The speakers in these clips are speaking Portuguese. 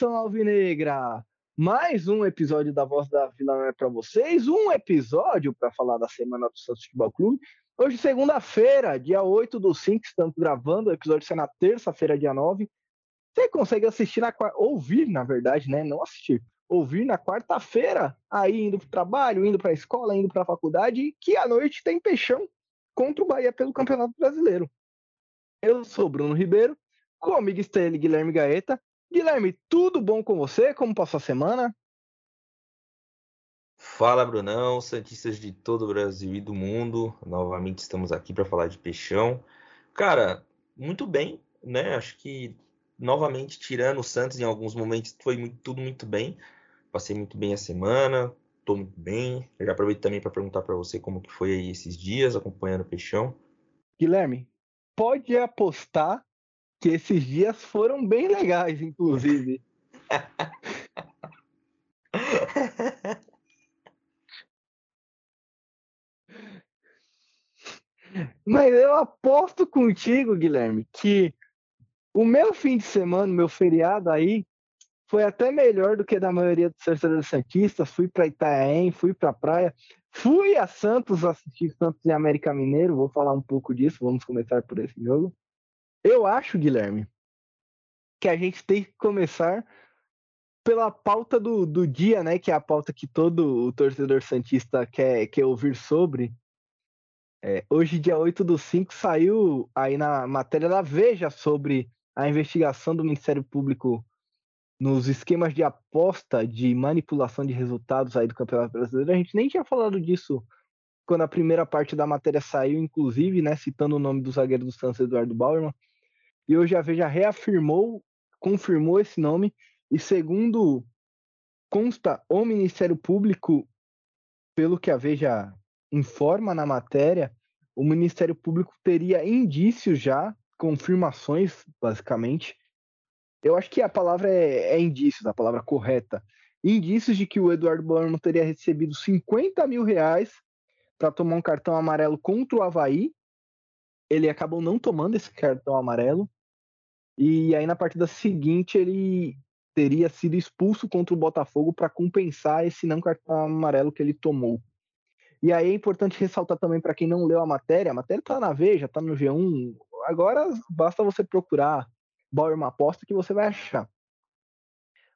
nação alvinegra! Mais um episódio da Voz da Vila é para vocês, um episódio para falar da semana do Santos Futebol Clube. Hoje, segunda-feira, dia 8 do 5, estamos gravando, o episódio sai na terça-feira, dia 9. Você consegue assistir na ouvir, na verdade, né? Não assistir, ouvir na quarta-feira, aí indo para trabalho, indo para a escola, indo para a faculdade, que à noite tem peixão contra o Bahia pelo Campeonato Brasileiro. Eu sou Bruno Ribeiro, comigo está ele, Guilherme Gaeta. Guilherme, tudo bom com você? Como passou a semana? Fala, Brunão, Santistas de todo o Brasil e do mundo. Novamente estamos aqui para falar de peixão. Cara, muito bem, né? Acho que novamente tirando o Santos em alguns momentos foi muito, tudo muito bem. Passei muito bem a semana, tô muito bem. Eu já aproveito também para perguntar para você como que foi aí esses dias acompanhando o peixão. Guilherme, pode apostar que esses dias foram bem legais, inclusive. Mas eu aposto contigo, Guilherme, que o meu fim de semana, meu feriado aí, foi até melhor do que da maioria dos torcedores santistas. Fui para Itanhaém, fui para praia, fui a Santos assistir Santos e América Mineiro. Vou falar um pouco disso, vamos começar por esse jogo. Eu acho, Guilherme, que a gente tem que começar pela pauta do, do dia, né? Que é a pauta que todo o torcedor Santista quer, quer ouvir sobre. É, hoje, dia 8 do 5, saiu aí na matéria da Veja sobre a investigação do Ministério Público nos esquemas de aposta de manipulação de resultados aí do Campeonato Brasileiro. A gente nem tinha falado disso quando a primeira parte da matéria saiu, inclusive, né, citando o nome do zagueiro do Santos, Eduardo Bauerman. E hoje a Veja reafirmou, confirmou esse nome, e segundo consta o Ministério Público, pelo que a Veja informa na matéria, o Ministério Público teria indícios já, confirmações, basicamente. Eu acho que a palavra é, é indícios, a palavra correta. Indícios de que o Eduardo Bauerman teria recebido 50 mil reais para tomar um cartão amarelo contra o Havaí. Ele acabou não tomando esse cartão amarelo. E aí na partida seguinte ele teria sido expulso contra o Botafogo para compensar esse não cartão amarelo que ele tomou. E aí é importante ressaltar também para quem não leu a matéria, a matéria está na Veja, está no G1. Agora basta você procurar Bauer aposta que você vai achar.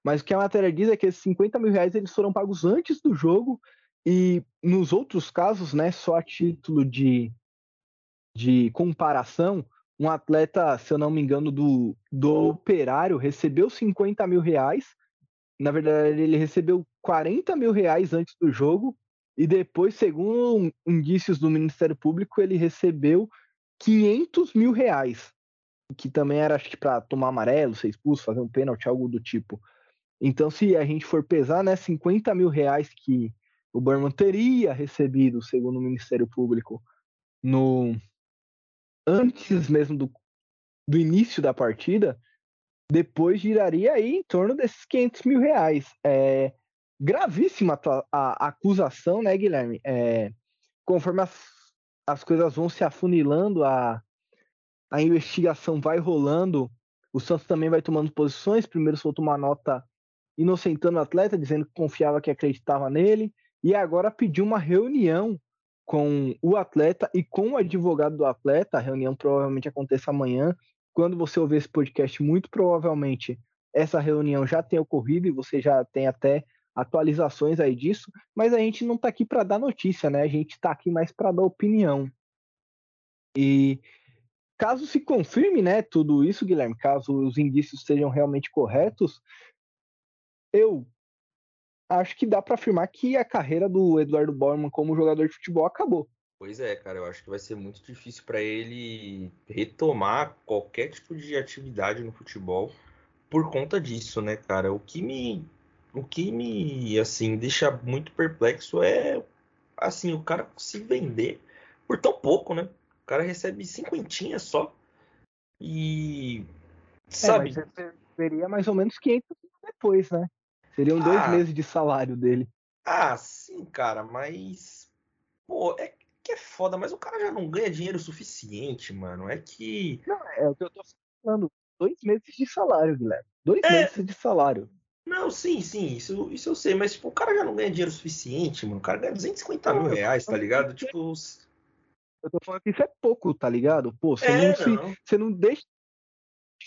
Mas o que a matéria diz é que esses 50 mil reais eles foram pagos antes do jogo e nos outros casos, né, só a título de, de comparação, um atleta, se eu não me engano, do, do Operário recebeu 50 mil reais. Na verdade, ele recebeu 40 mil reais antes do jogo. E depois, segundo indícios do Ministério Público, ele recebeu 500 mil reais. Que também era, acho que, para tomar amarelo, ser expulso, fazer um pênalti, algo do tipo. Então, se a gente for pesar, né, 50 mil reais que o Berman teria recebido, segundo o Ministério Público, no, antes mesmo do, do início da partida, depois giraria aí em torno desses 500 mil reais. É gravíssima a, a acusação, né, Guilherme? É, conforme as, as coisas vão se afunilando, a, a investigação vai rolando, o Santos também vai tomando posições. Primeiro soltou uma nota inocentando o atleta, dizendo que confiava que acreditava nele, e agora pediu uma reunião com o atleta e com o advogado do atleta. A reunião provavelmente aconteça amanhã. Quando você ouvir esse podcast, muito provavelmente essa reunião já tenha ocorrido e você já tem até atualizações aí disso, mas a gente não está aqui para dar notícia, né? A gente está aqui mais para dar opinião. E caso se confirme, né, tudo isso, Guilherme, caso os indícios sejam realmente corretos, eu acho que dá para afirmar que a carreira do Eduardo Borman como jogador de futebol acabou. Pois é, cara, eu acho que vai ser muito difícil para ele retomar qualquer tipo de atividade no futebol por conta disso, né, cara? O que me o que me assim deixa muito perplexo é assim, o cara se vender por tão pouco, né? O cara recebe cinquentinha só. E é, sabe, é, seria mais ou menos 500 depois, né? Seriam dois ah, meses de salário dele. Ah, sim, cara, mas. Pô, é que é foda, mas o cara já não ganha dinheiro suficiente, mano. É que. Não, é o que eu tô falando. Dois meses de salário, Guilherme. Dois é... meses de salário. Não, sim, sim, isso, isso eu sei, mas tipo, o cara já não ganha dinheiro suficiente, mano. O cara ganha 250 mil reais, tá ligado? Tipo. Eu tô falando que isso é pouco, tá ligado? Pô, você, é, não, se, não. você não deixa de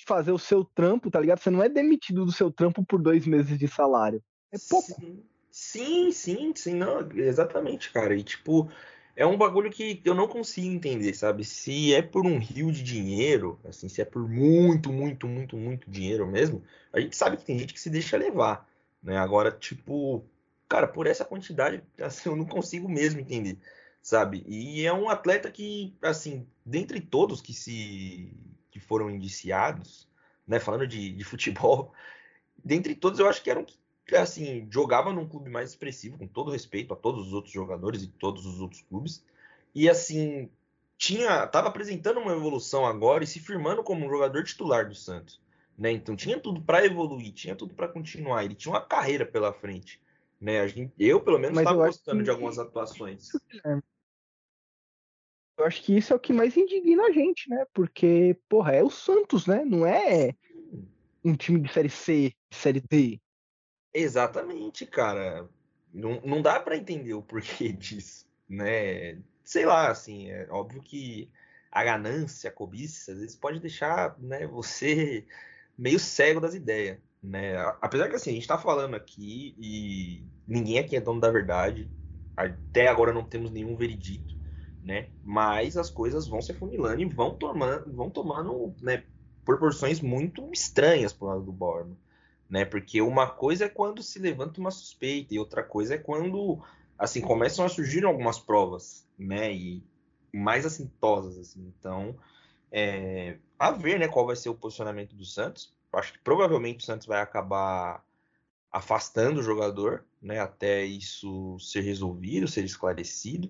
fazer o seu trampo, tá ligado? Você não é demitido do seu trampo por dois meses de salário. É pouco. Sim, sim, sim, não, exatamente, cara. E tipo, é um bagulho que eu não consigo entender, sabe? Se é por um rio de dinheiro, assim, se é por muito, muito, muito, muito dinheiro mesmo, a gente sabe que tem gente que se deixa levar, né? Agora, tipo, cara, por essa quantidade, assim, eu não consigo mesmo entender, sabe? E é um atleta que, assim, dentre todos que se que foram indiciados, né, falando de, de futebol, dentre todos eu acho que era um que assim, jogava num clube mais expressivo, com todo respeito a todos os outros jogadores e todos os outros clubes. E assim, tinha, tava apresentando uma evolução agora e se firmando como um jogador titular do Santos, né? Então tinha tudo para evoluir, tinha tudo para continuar, ele tinha uma carreira pela frente, né? Gente, eu pelo menos estava gostando que... de algumas atuações. Eu acho que isso é o que mais indigna a gente, né? Porque, porra, é o Santos, né? Não é um time de série C, série D. Exatamente, cara. Não, não dá para entender o porquê disso, né? Sei lá, assim, é óbvio que a ganância, a cobiça, às vezes pode deixar, né, você meio cego das ideias, né? Apesar que assim, a gente tá falando aqui e ninguém aqui é dono da verdade. Até agora não temos nenhum veredito, né? Mas as coisas vão se afunilando e vão tomando, vão tomando, né, proporções muito estranhas pro lado do Borno né? Porque uma coisa é quando se levanta uma suspeita e outra coisa é quando assim começam a surgir algumas provas, né? E mais assintosas assim. Então, é, a ver, né, qual vai ser o posicionamento do Santos. Acho que provavelmente o Santos vai acabar afastando o jogador, né, até isso ser resolvido, ser esclarecido.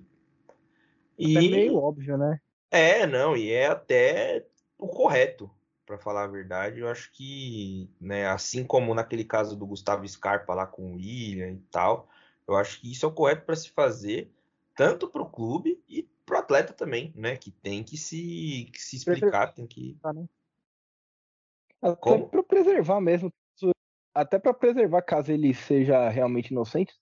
E é meio óbvio, né? É, não, e é até o correto, para falar a verdade. Eu acho que, né, assim como naquele caso do Gustavo Scarpa lá com o William e tal, eu acho que isso é o correto para se fazer, tanto para o clube e para o atleta também, né, que tem que se, que se explicar, tem que. Né? Até para preservar mesmo, até para preservar caso ele seja realmente inocente,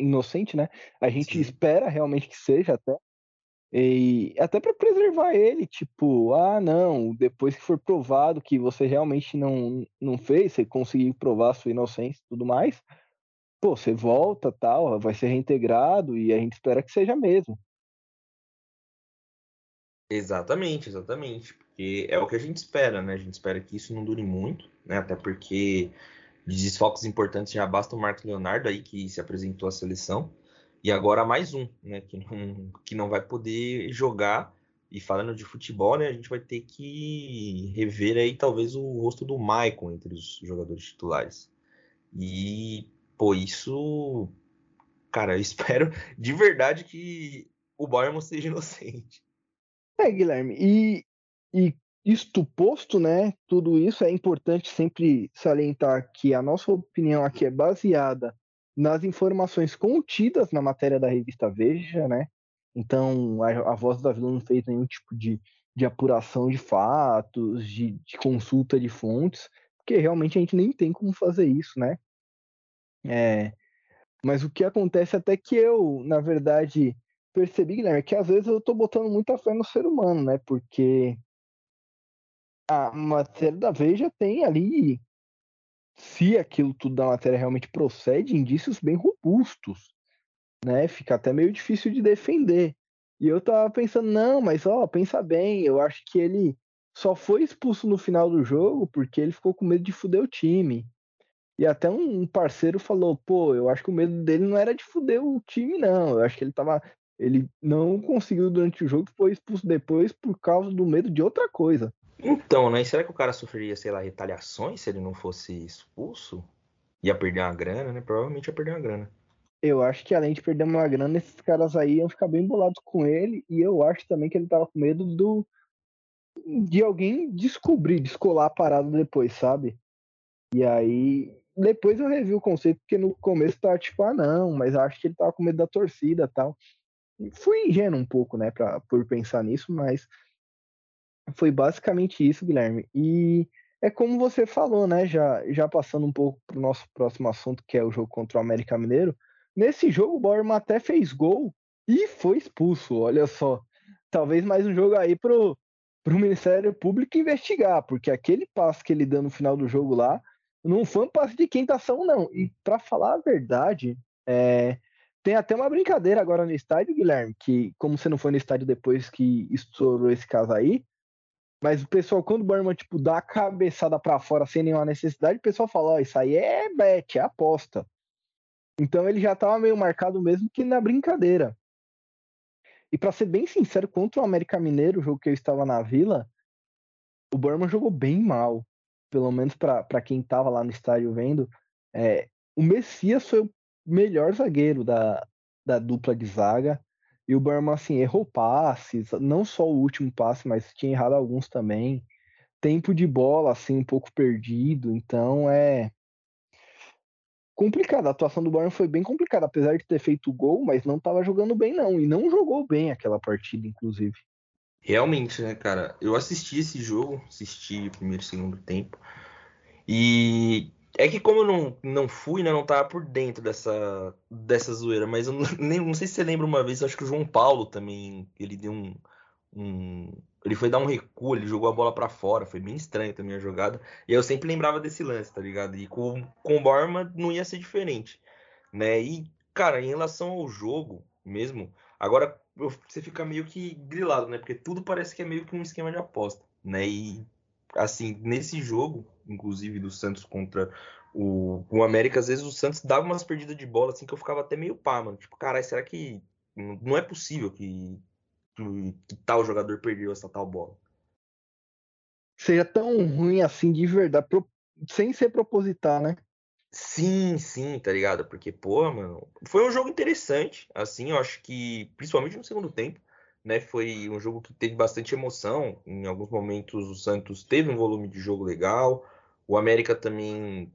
inocente, né? A gente Sim. espera realmente que seja até, e até para preservar ele, tipo, ah, não, depois que for provado que você realmente não, não fez, você conseguiu provar sua inocência e tudo mais, pô, você volta, tal, vai ser reintegrado e a gente espera que seja mesmo. Exatamente, exatamente, porque é o que a gente espera, né? A gente espera que isso não dure muito, né? Até porque de desfalques importantes já basta o Marcos Leonardo aí que se apresentou à seleção. E agora mais um, né, que não, que não vai poder jogar. E falando de futebol, né, a gente vai ter que rever aí talvez o rosto do Maicon entre os jogadores titulares. E, pô, isso. Cara, eu espero de verdade que o Bayern seja inocente. É, Guilherme, e, e isto posto, né, tudo isso é importante sempre salientar que a nossa opinião aqui é baseada nas informações contidas na matéria da revista Veja, né? Então, a, a Voz da Vila não fez nenhum tipo de, de apuração de fatos, de, de, consulta de fontes, porque realmente a gente nem tem como fazer isso, né? É, mas o que acontece até que eu, na verdade, percebi, Guilherme, é que às vezes eu tô botando muita fé no ser humano, né? Porque a matéria da Veja tem ali se aquilo tudo da matéria realmente procede, indícios bem robustos, né? Fica até meio difícil de defender. E eu tava pensando, não, mas ó, pensa bem, eu acho que ele só foi expulso no final do jogo porque ele ficou com medo de fuder o time. E até um parceiro falou, pô, eu acho que o medo dele não era de fuder o time, não. Eu acho que ele tava. Ele não conseguiu durante o jogo, foi expulso depois por causa do medo de outra coisa. Então, né? Será que o cara sofreria, sei lá, retaliações se ele não fosse expulso? Ia perder uma grana, né? Provavelmente ia perder uma grana. Eu acho que além de perder uma grana, esses caras aí iam ficar bem bolados com ele. E eu acho também que ele tava com medo do de alguém descobrir, descolar a parada depois, sabe? E aí, depois eu revi o conceito, porque no começo tava tipo, ah, não, mas acho que ele tava com medo da torcida tal. Fui ingênuo um pouco, né, pra, por pensar nisso, mas foi basicamente isso, Guilherme. E é como você falou, né? Já, já passando um pouco para o nosso próximo assunto, que é o jogo contra o América Mineiro. Nesse jogo, o Borman até fez gol e foi expulso. Olha só. Talvez mais um jogo aí pro, pro Ministério Público investigar, porque aquele passe que ele deu no final do jogo lá não foi um passe de quintação, não. E para falar a verdade, é, tem até uma brincadeira agora no estádio, Guilherme, que como você não foi no estádio depois que estourou esse caso aí, mas o pessoal, quando o Burman, tipo, dá a cabeçada para fora sem nenhuma necessidade, o pessoal fala, ó, oh, isso aí é bet, é aposta. Então ele já tava meio marcado mesmo que na brincadeira. E para ser bem sincero, contra o América Mineiro, o jogo que eu estava na Vila, o Burman jogou bem mal. Pelo menos para quem estava lá no estádio vendo. É, o Messias foi o melhor zagueiro da, da dupla de zaga. E o Burman, assim, errou passes, não só o último passe, mas tinha errado alguns também. Tempo de bola, assim, um pouco perdido. Então é complicado. A atuação do Burman foi bem complicada, apesar de ter feito o gol, mas não estava jogando bem, não. E não jogou bem aquela partida, inclusive. Realmente, né, cara? Eu assisti esse jogo, assisti o primeiro e segundo tempo. E é que como eu não, não fui, né, não tava por dentro dessa, dessa zoeira, mas eu não, nem, não sei se você lembra uma vez, acho que o João Paulo também, ele deu um, um ele foi dar um recuo, ele jogou a bola para fora, foi bem estranho também a jogada, e eu sempre lembrava desse lance, tá ligado? E com, com o Borma não ia ser diferente, né? E, cara, em relação ao jogo mesmo, agora você fica meio que grilado, né? Porque tudo parece que é meio que um esquema de aposta, né? E assim, nesse jogo, inclusive do Santos contra o, o América, às vezes o Santos dava umas perdidas de bola assim que eu ficava até meio pá, mano. Tipo, caralho, será que não é possível que, que, que tal jogador perdeu essa tal bola? Seja tão ruim assim de verdade, pro, sem ser proposital, né? Sim, sim, tá ligado? Porque, pô, mano, foi um jogo interessante, assim, eu acho que, principalmente no segundo tempo, né? Foi um jogo que teve bastante emoção. Em alguns momentos o Santos teve um volume de jogo legal. O América também,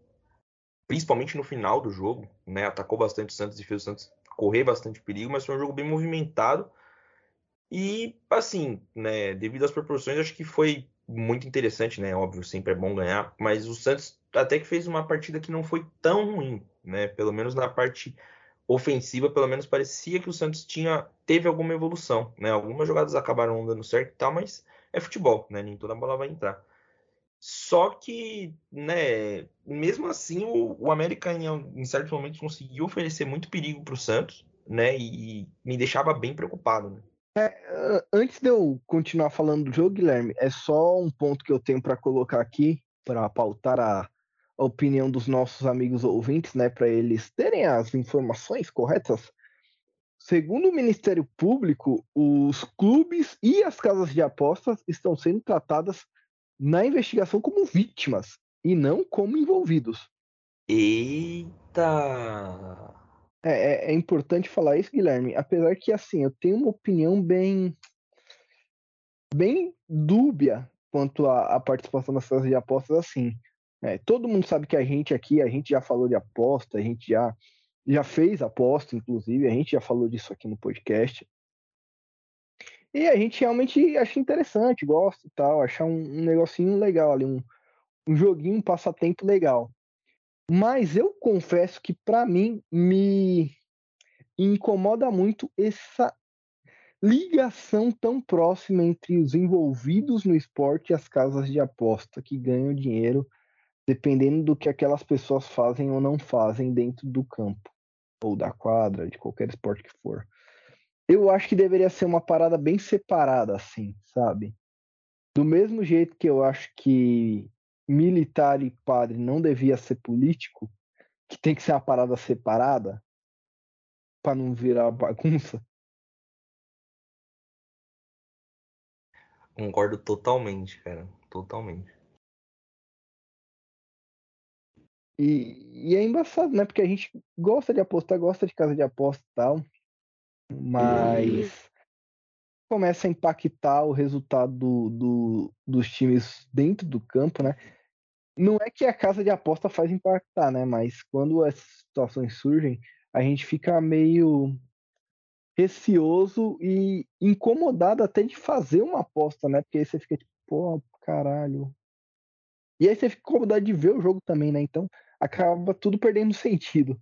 principalmente no final do jogo, né? Atacou bastante o Santos e fez o Santos correr bastante perigo, mas foi um jogo bem movimentado. E assim, né, devido às proporções, acho que foi muito interessante, né? Óbvio, sempre é bom ganhar, mas o Santos até que fez uma partida que não foi tão ruim, né? Pelo menos na parte ofensiva, pelo menos parecia que o Santos tinha teve alguma evolução, né? Algumas jogadas acabaram dando certo e tal, mas é futebol, né? Nem toda bola vai entrar. Só que, né, mesmo assim, o, o América em, em, certos momentos conseguiu oferecer muito perigo para o Santos, né? E me deixava bem preocupado, né? É, antes de eu continuar falando do jogo, Guilherme, é só um ponto que eu tenho para colocar aqui para pautar a, opinião dos nossos amigos ouvintes, né, para eles terem as informações corretas. Segundo o Ministério Público, os clubes e as casas de apostas estão sendo tratadas na investigação como vítimas e não como envolvidos. Eita! É, é, é, importante falar isso, Guilherme. Apesar que, assim, eu tenho uma opinião bem, bem dúbia quanto à, participação das casas de apostas, assim. É, todo mundo sabe que a gente aqui, a gente já falou de aposta, a gente já, já fez aposta, inclusive, a gente já falou disso aqui no podcast. E a gente realmente acha interessante, gosta e tal, achar um, um negocinho legal ali, um, um joguinho, um passatempo legal. Mas eu confesso que para mim me incomoda muito essa ligação tão próxima entre os envolvidos no esporte e as casas de aposta que ganham dinheiro dependendo do que aquelas pessoas fazem ou não fazem dentro do campo, ou da quadra, de qualquer esporte que for. Eu acho que deveria ser uma parada bem separada, assim, sabe? Do mesmo jeito que eu acho que militar e padre não devia ser político, que tem que ser uma parada separada, para não virar bagunça. Concordo totalmente, cara. Totalmente. E, e, é embaçado, né? Porque a gente gosta de apostar, gosta de casa de aposta e tal, mas começa a impactar o resultado do, do, dos times dentro do campo, né? Não é que a casa de aposta faz impactar, né? Mas quando essas situações surgem, a gente fica meio receoso e incomodado até de fazer uma aposta, né? Porque aí você fica tipo, pô, caralho, E aí você fica incomodado de ver o jogo também, né? Então acaba tudo perdendo sentido.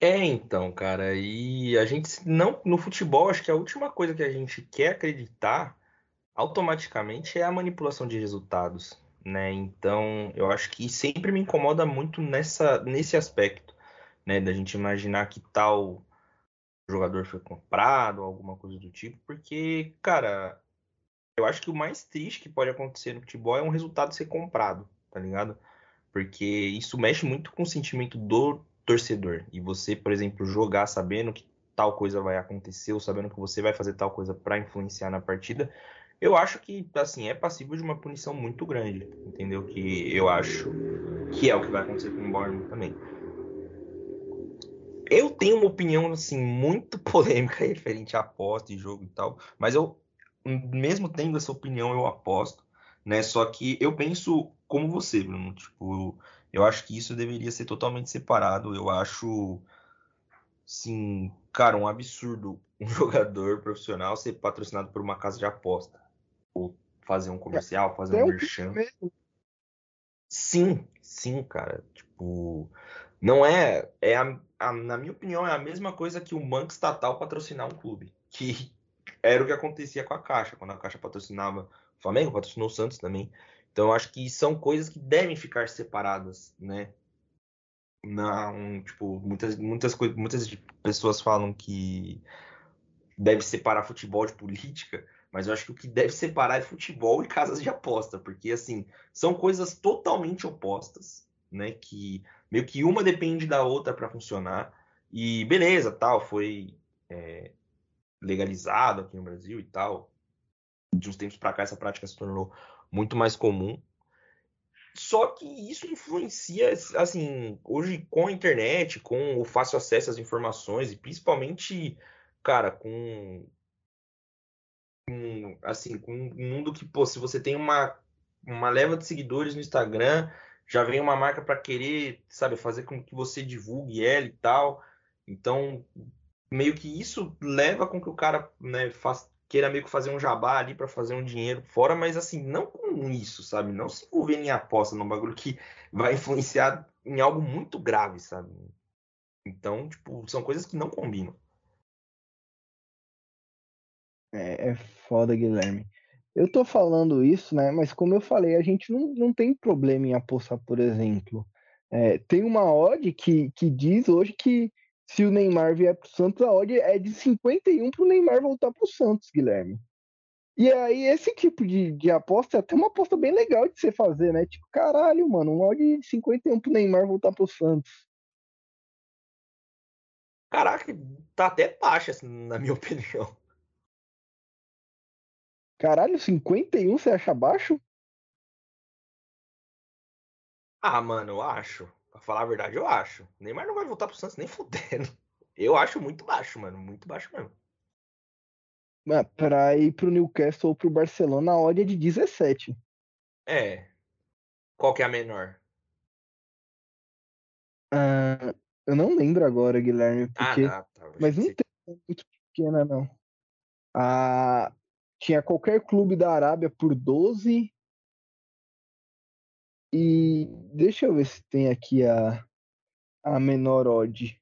É, então, cara, e a gente não no futebol, acho que a última coisa que a gente quer acreditar automaticamente é a manipulação de resultados, né? Então, eu acho que sempre me incomoda muito nessa nesse aspecto, né, da gente imaginar que tal jogador foi comprado, alguma coisa do tipo, porque, cara, eu acho que o mais triste que pode acontecer no futebol é um resultado ser comprado, tá ligado? Porque isso mexe muito com o sentimento do torcedor. E você, por exemplo, jogar sabendo que tal coisa vai acontecer, ou sabendo que você vai fazer tal coisa para influenciar na partida, eu acho que, assim, é passível de uma punição muito grande, entendeu? Que eu acho que é o que vai acontecer com o Bournemouth também. Eu tenho uma opinião, assim, muito polêmica referente à aposta e jogo e tal, mas eu, mesmo tendo essa opinião, eu aposto, né? Só que eu penso como você, Bruno, tipo, eu acho que isso deveria ser totalmente separado. Eu acho, sim, cara, um absurdo um jogador profissional ser patrocinado por uma casa de aposta. Ou fazer um comercial, fazer é um merchan. Sim, sim, cara. Tipo, não é. é a, a, na minha opinião, é a mesma coisa que o banco estatal patrocinar um clube. Que era o que acontecia com a Caixa. Quando a Caixa patrocinava o Flamengo, patrocinou o Santos também. Então acho que são coisas que devem ficar separadas, né? Não, tipo, muitas, muitas, muitas pessoas falam que deve separar futebol de política, mas eu acho que o que deve separar é futebol e casas de aposta, porque assim, são coisas totalmente opostas, né? Que meio que uma depende da outra para funcionar. E beleza, tal, foi é, legalizado aqui no Brasil e tal. De uns tempos para cá essa prática se tornou muito mais comum. Só que isso influencia, assim, hoje com a internet, com o fácil acesso às informações e principalmente, cara, com, com assim, com um mundo que, pô, se você tem uma, uma leva de seguidores no Instagram, já vem uma marca para querer, sabe, fazer com que você divulgue ela e tal. Então, meio que isso leva com que o cara, né, faça, queira meio que fazer um jabá ali para fazer um dinheiro fora, mas assim, não com isso, sabe? Não se envolver em aposta num bagulho que vai influenciar em algo muito grave, sabe? Então, tipo, são coisas que não combinam. É, é foda, Guilherme. Eu tô falando isso, né? Mas como eu falei, a gente não, não tem problema em apostar, por exemplo. É, tem uma odd que, que diz hoje que se o Neymar vier pro Santos, a odd é de 51 pro Neymar voltar pro Santos, Guilherme. E aí, esse tipo de, de aposta é até uma aposta bem legal de você fazer, né? Tipo, caralho, mano, um odd de 51 pro Neymar voltar pro Santos. Caraca, tá até baixa, assim, na minha opinião. Caralho, 51 você acha baixo? Ah, mano, eu acho. Pra falar a verdade, eu acho. O Neymar não vai voltar pro Santos nem fudendo. Eu acho muito baixo, mano. Muito baixo mesmo. Mas pra ir pro Newcastle ou pro Barcelona, a odd é de 17. É. Qual que é a menor? Ah, eu não lembro agora, Guilherme. Ah, porque... Ah, tá. Mas não tem muito pequena, não. Ah, tinha qualquer clube da Arábia por 12 e deixa eu ver se tem aqui a, a menor odd.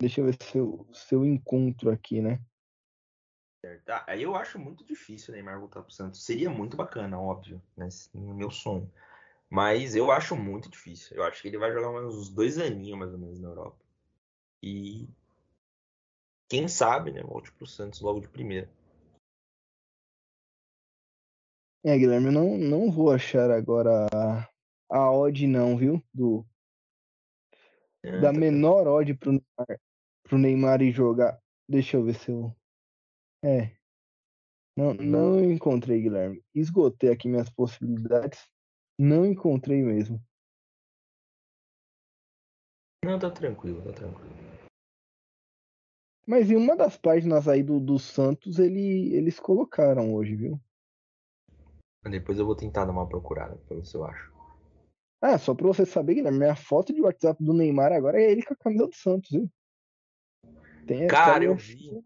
Deixa eu ver se eu, se eu encontro aqui, né? Tá, aí eu acho muito difícil o Neymar voltar pro Santos. Seria muito bacana, óbvio, né? No meu sonho. Mas eu acho muito difícil. Eu acho que ele vai jogar uns dois aninhos mais ou menos na Europa. E quem sabe, né? Volte pro Santos logo de primeira. É, Guilherme, eu não, não vou achar agora a, a odd não, viu? Do, é, da tá menor odd pro Neymar, pro Neymar ir jogar. Deixa eu ver se eu... É. Não, não encontrei, Guilherme. Esgotei aqui minhas possibilidades. Não encontrei mesmo. Não, tá tranquilo, tá tranquilo. Mas em uma das páginas aí do, do Santos, ele, eles colocaram hoje, viu? Depois eu vou tentar dar uma procurada pra ver se eu acho. Ah, só pra você saber, Guilherme, minha foto de WhatsApp do Neymar agora é ele com a camisa do Santos, viu? Tem Cara, eu vi.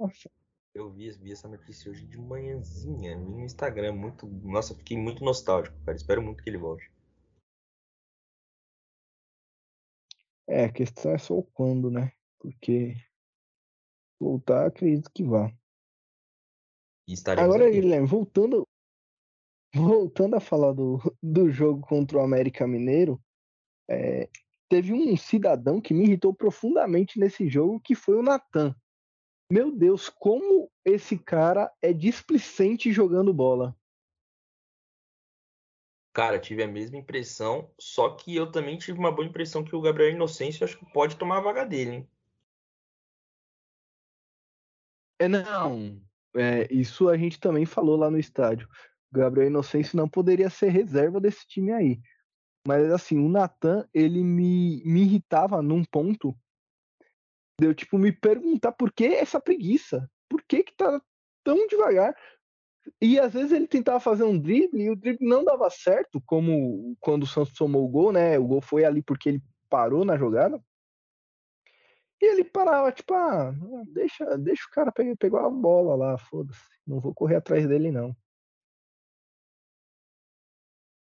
Eu vi, vi essa notícia hoje de manhãzinha, no Instagram, muito, nossa, fiquei muito nostálgico, cara. Espero muito que ele volte. É, a questão é só o quando, né? Porque voltar, acredito que vá. Agora, aqui. Guilherme, voltando, voltando a falar do, do jogo contra o América Mineiro, é, teve um cidadão que me irritou profundamente nesse jogo, que foi o Natan. Meu Deus, como esse cara é displicente jogando bola. Cara, tive a mesma impressão, só que eu também tive uma boa impressão que o Gabriel Inocêncio acho que pode tomar a vaga dele, hein? É, não. É, isso a gente também falou lá no estádio. Gabriel Inocêncio não poderia ser reserva desse time aí. Mas assim, o Natan, ele me, me irritava num ponto de eu, tipo, me perguntar por que essa preguiça? Por que que tá tão devagar? E às vezes ele tentava fazer um drible e o drible não dava certo, como quando o Santos tomou o gol, né? O gol foi ali porque ele parou na jogada. E ele parava, tipo, ah, deixa, deixa o cara pegar, pegar a bola lá, foda-se. Não vou correr atrás dele, não.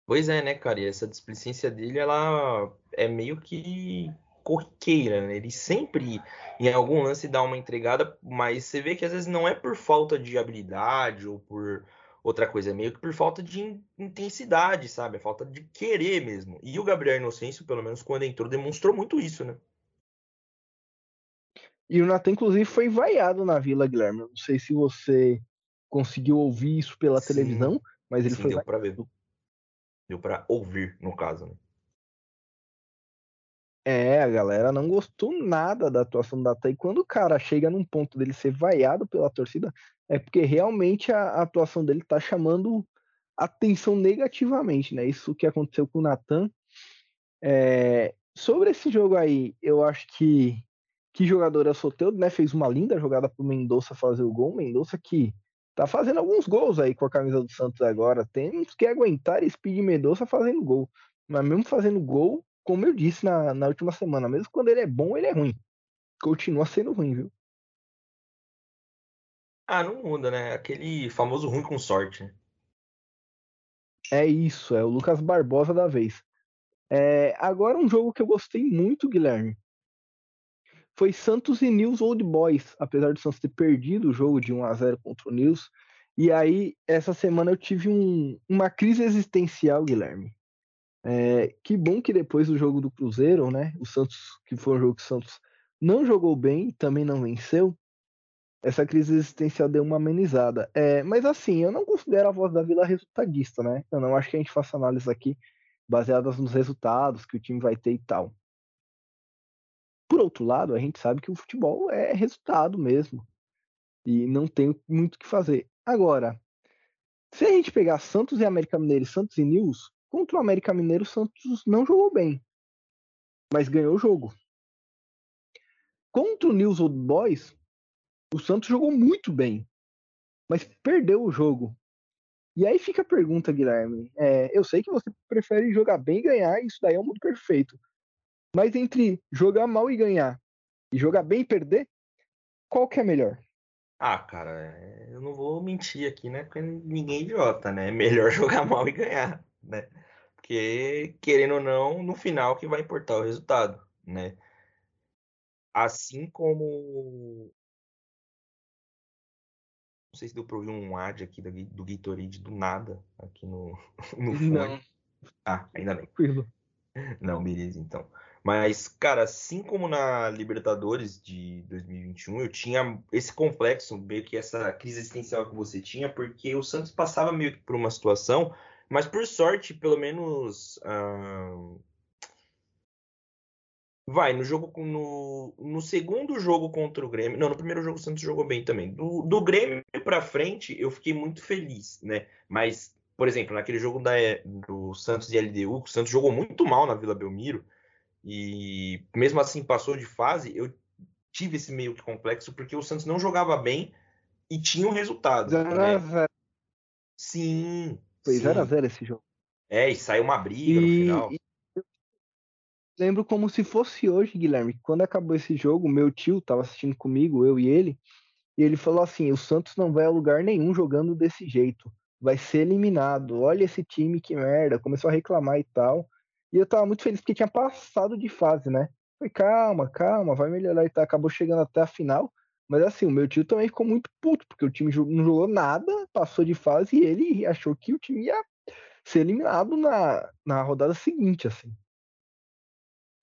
Pois é, né, cara? E essa displicência dele, ela é meio que corriqueira, né? Ele sempre, em algum lance, dá uma entregada, mas você vê que às vezes não é por falta de habilidade ou por outra coisa, é meio que por falta de intensidade, sabe? É falta de querer mesmo. E o Gabriel Inocêncio, pelo menos quando entrou, demonstrou muito isso, né? E o Natan, inclusive, foi vaiado na Vila, Guilherme. Não sei se você conseguiu ouvir isso pela sim, televisão, mas ele sim, foi. Deu para ver. Deu para ouvir, no caso, né? É, a galera não gostou nada da atuação Natan. E quando o cara chega num ponto dele ser vaiado pela torcida, é porque realmente a, a atuação dele tá chamando atenção negativamente, né? Isso que aconteceu com o Natan. É, sobre esse jogo aí, eu acho que que jogador é o Soteldo, né? Fez uma linda jogada pro Mendonça fazer o gol. Mendonça que tá fazendo alguns gols aí com a camisa do Santos agora. Temos que aguentar Speed Mendonça fazendo gol. Mas mesmo fazendo gol, como eu disse na, na última semana, mesmo quando ele é bom, ele é ruim. Continua sendo ruim, viu? Ah, não muda, né? Aquele famoso ruim com sorte. Né? É isso, é o Lucas Barbosa da vez. É, agora um jogo que eu gostei muito, Guilherme, foi Santos e News Old Boys, apesar do Santos ter perdido o jogo de 1 a 0 contra o News. E aí, essa semana eu tive um, uma crise existencial, Guilherme. É, que bom que depois do jogo do Cruzeiro, né? O Santos, que foi um jogo que o Santos não jogou bem, também não venceu. Essa crise existencial deu uma amenizada. É, mas assim, eu não considero a voz da Vila resultadista, né? Eu não acho que a gente faça análise aqui baseadas nos resultados que o time vai ter e tal. Por outro lado, a gente sabe que o futebol é resultado mesmo. E não tem muito o que fazer. Agora, se a gente pegar Santos e América Mineiro Santos e News, contra o América Mineiro, o Santos não jogou bem. Mas ganhou o jogo. Contra o News Old Boys, o Santos jogou muito bem. Mas perdeu o jogo. E aí fica a pergunta, Guilherme. É, eu sei que você prefere jogar bem e ganhar, isso daí é o mundo perfeito. Mas entre jogar mal e ganhar e jogar bem e perder, qual que é melhor? Ah, cara, é, eu não vou mentir aqui, né? Porque ninguém é idiota, né? É melhor jogar mal e ganhar, né? Porque, querendo ou não, no final que vai importar o resultado, né? Assim como. Não sei se deu pra ouvir um ad aqui do, do Gatorade do nada aqui no, no fone. Não. Ah, ainda bem. Não, beleza, então. Mas, cara, assim como na Libertadores de 2021, eu tinha esse complexo, meio que essa crise existencial que você tinha, porque o Santos passava meio que por uma situação, mas por sorte, pelo menos. Vai, no jogo no, no segundo jogo contra o Grêmio. Não, no primeiro jogo o Santos jogou bem também. Do, do Grêmio pra frente, eu fiquei muito feliz, né? Mas, por exemplo, naquele jogo da, do Santos e LDU, o Santos jogou muito mal na Vila Belmiro e mesmo assim passou de fase, eu tive esse meio que complexo porque o Santos não jogava bem e tinha um resultado. 0x0. Né? Sim. Foi 0x0 esse jogo. É, e saiu uma briga e, no final. E... Lembro como se fosse hoje, Guilherme. Quando acabou esse jogo, meu tio estava assistindo comigo, eu e ele. E ele falou assim: o Santos não vai a lugar nenhum jogando desse jeito. Vai ser eliminado. Olha esse time que merda. Começou a reclamar e tal. E eu tava muito feliz porque tinha passado de fase, né? Falei, calma, calma, vai melhorar e tal. Acabou chegando até a final. Mas assim, o meu tio também ficou muito puto, porque o time não jogou nada, passou de fase e ele achou que o time ia ser eliminado na, na rodada seguinte, assim.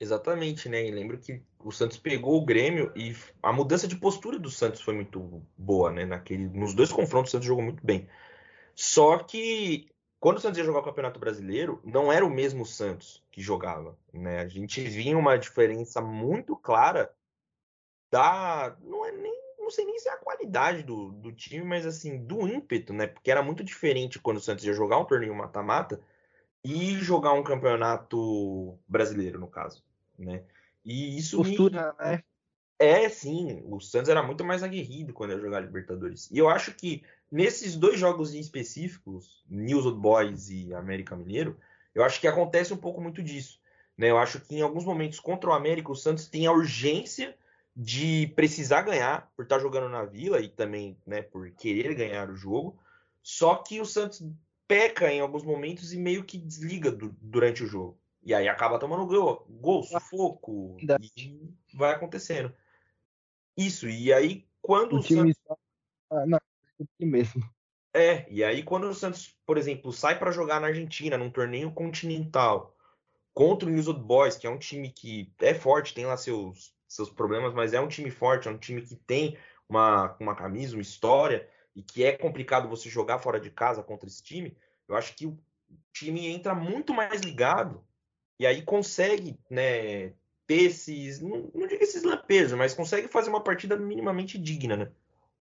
Exatamente, né? E lembro que o Santos pegou o Grêmio e a mudança de postura do Santos foi muito boa, né? Naquele, nos dois confrontos o Santos jogou muito bem. Só que quando o Santos ia jogar o Campeonato Brasileiro, não era o mesmo Santos que jogava, né? A gente via uma diferença muito clara da não é nem não sei nem se é a qualidade do, do time, mas assim, do ímpeto, né? Porque era muito diferente quando o Santos ia jogar um torneio mata-mata e jogar um campeonato brasileiro, no caso, né? E isso postura, me... né? É, sim, o Santos era muito mais aguerrido quando ia jogar Libertadores. E eu acho que nesses dois jogos em específicos, News Old Boys e América Mineiro, eu acho que acontece um pouco muito disso. Né? Eu acho que em alguns momentos contra o América, o Santos tem a urgência de precisar ganhar por estar jogando na Vila e também né, por querer ganhar o jogo. Só que o Santos peca em alguns momentos e meio que desliga do, durante o jogo. E aí acaba tomando gol, gol sufoco, e vai acontecendo. Isso, e aí quando o, o time Santos... ah, não, mesmo. É, e aí quando o Santos, por exemplo, sai para jogar na Argentina, num torneio continental, contra o News Old Boys, que é um time que é forte, tem lá seus seus problemas, mas é um time forte, é um time que tem uma, uma camisa, uma história, e que é complicado você jogar fora de casa contra esse time, eu acho que o time entra muito mais ligado e aí consegue, né, ter esses, não, não digo esses lampejos, mas consegue fazer uma partida minimamente digna, né?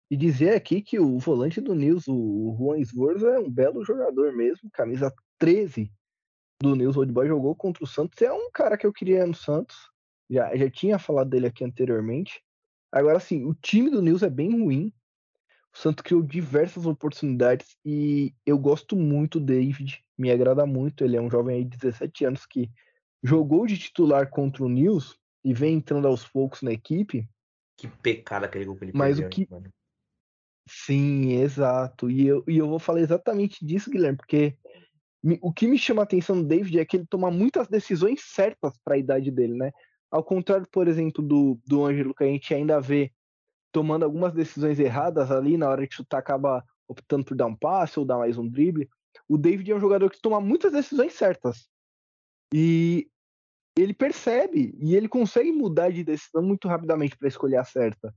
E dizer aqui que o volante do Nils, o Juan Esforza, é um belo jogador mesmo, camisa 13 do Nils Old Boy, jogou contra o Santos, é um cara que eu queria no Santos, já, já tinha falado dele aqui anteriormente. Agora, sim, o time do Nils é bem ruim. O Santos criou diversas oportunidades e eu gosto muito do David, me agrada muito. Ele é um jovem aí de 17 anos que jogou de titular contra o Nils e vem entrando aos poucos na equipe. Que pecado aquele gol que ele Mas perdeu, o que... Mano. Sim, exato. E eu, e eu vou falar exatamente disso, Guilherme, porque o que me chama a atenção do David é que ele toma muitas decisões certas para a idade dele, né? Ao contrário, por exemplo, do, do Ângelo, que a gente ainda vê tomando algumas decisões erradas ali, na hora de chutar, acaba optando por dar um passe ou dar mais um drible. O David é um jogador que toma muitas decisões certas. E ele percebe e ele consegue mudar de decisão muito rapidamente para escolher a certa.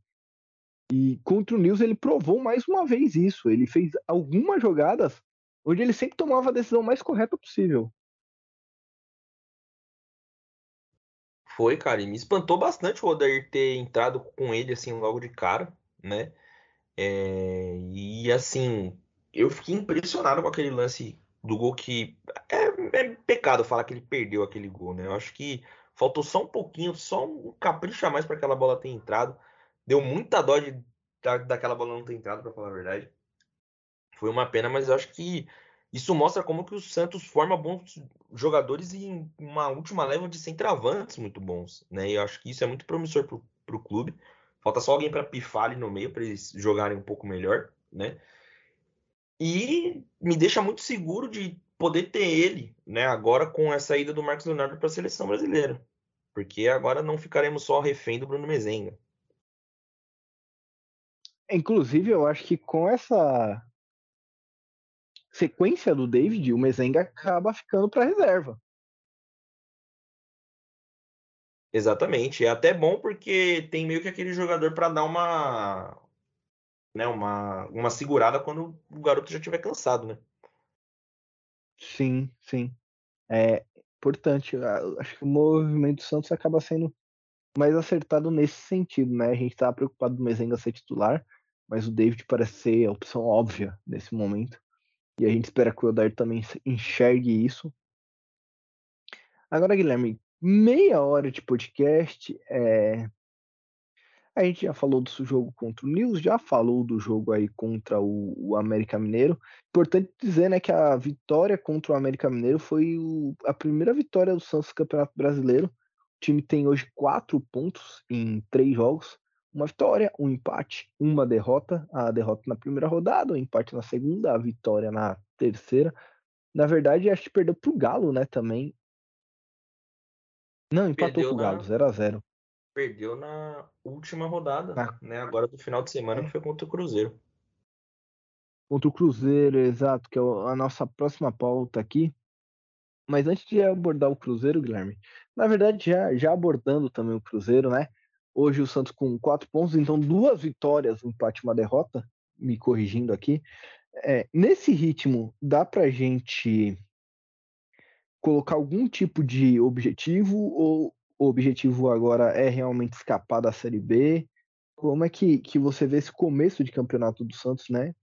E contra o Nils ele provou mais uma vez isso. Ele fez algumas jogadas onde ele sempre tomava a decisão mais correta possível. Foi, cara, e me espantou bastante o Odair ter entrado com ele assim logo de cara, né? É, e assim, eu fiquei impressionado com aquele lance do gol que é, é, pecado falar que ele perdeu aquele gol, né? Eu acho que faltou só um pouquinho, só um capricho a mais para aquela bola ter entrado. Deu muita dó de, da, daquela bola não ter entrado, para falar a verdade. Foi uma pena, mas eu acho que isso mostra como que o Santos forma bons jogadores em uma última leva de centravantes muito bons, né? E eu acho que isso é muito promissor para o clube. Falta só alguém para pifar ali no meio para eles jogarem um pouco melhor, né? E me deixa muito seguro de poder ter ele, né? Agora com a saída do Marcos Leonardo para a seleção brasileira, porque agora não ficaremos só refém do Bruno Mezenga. Inclusive, eu acho que com essa sequência do David, o Mezenga acaba ficando para reserva. Exatamente. É até bom porque tem meio que aquele jogador para dar uma né, uma, uma segurada quando o garoto já estiver cansado, né? Sim, sim. É importante. Acho que o movimento do Santos acaba sendo mais acertado nesse sentido, né? A gente estava preocupado do Mezenga ser titular, mas o David parece ser a opção óbvia nesse momento. E a gente espera que o Odair também enxergue isso. Agora, Guilherme, meia hora de podcast. É... A gente já falou do jogo contra o News, já falou do jogo aí contra o, o América Mineiro. Importante dizer né, que a vitória contra o América Mineiro foi o... a primeira vitória do Santos no Campeonato Brasileiro. O time tem hoje quatro pontos em três jogos. uma vitória, um empate, uma derrota. A derrota na primeira rodada, o um empate na segunda, a vitória na terceira. Na verdade, acho que perdeu pro Galo, né, também. Não, empatou perdeu pro Galo, 0x0. Perdeu na última rodada, né? Agora do final de semana, é. que foi contra o Cruzeiro. Contra o Cruzeiro, exato, que é a nossa próxima pauta aqui. Mas antes de abordar o Cruzeiro, Guilherme, na verdade, já, já abordando também o Cruzeiro, né? Hoje o Santos com quatro pontos, então duas vitórias, um empate e uma derrota, me corrigindo aqui. É, nesse ritmo, dá pra gente colocar algum tipo de objetivo ou o objetivo agora é realmente escapar da Série B? Como é que, que você vê esse começo de campeonato do Santos, né?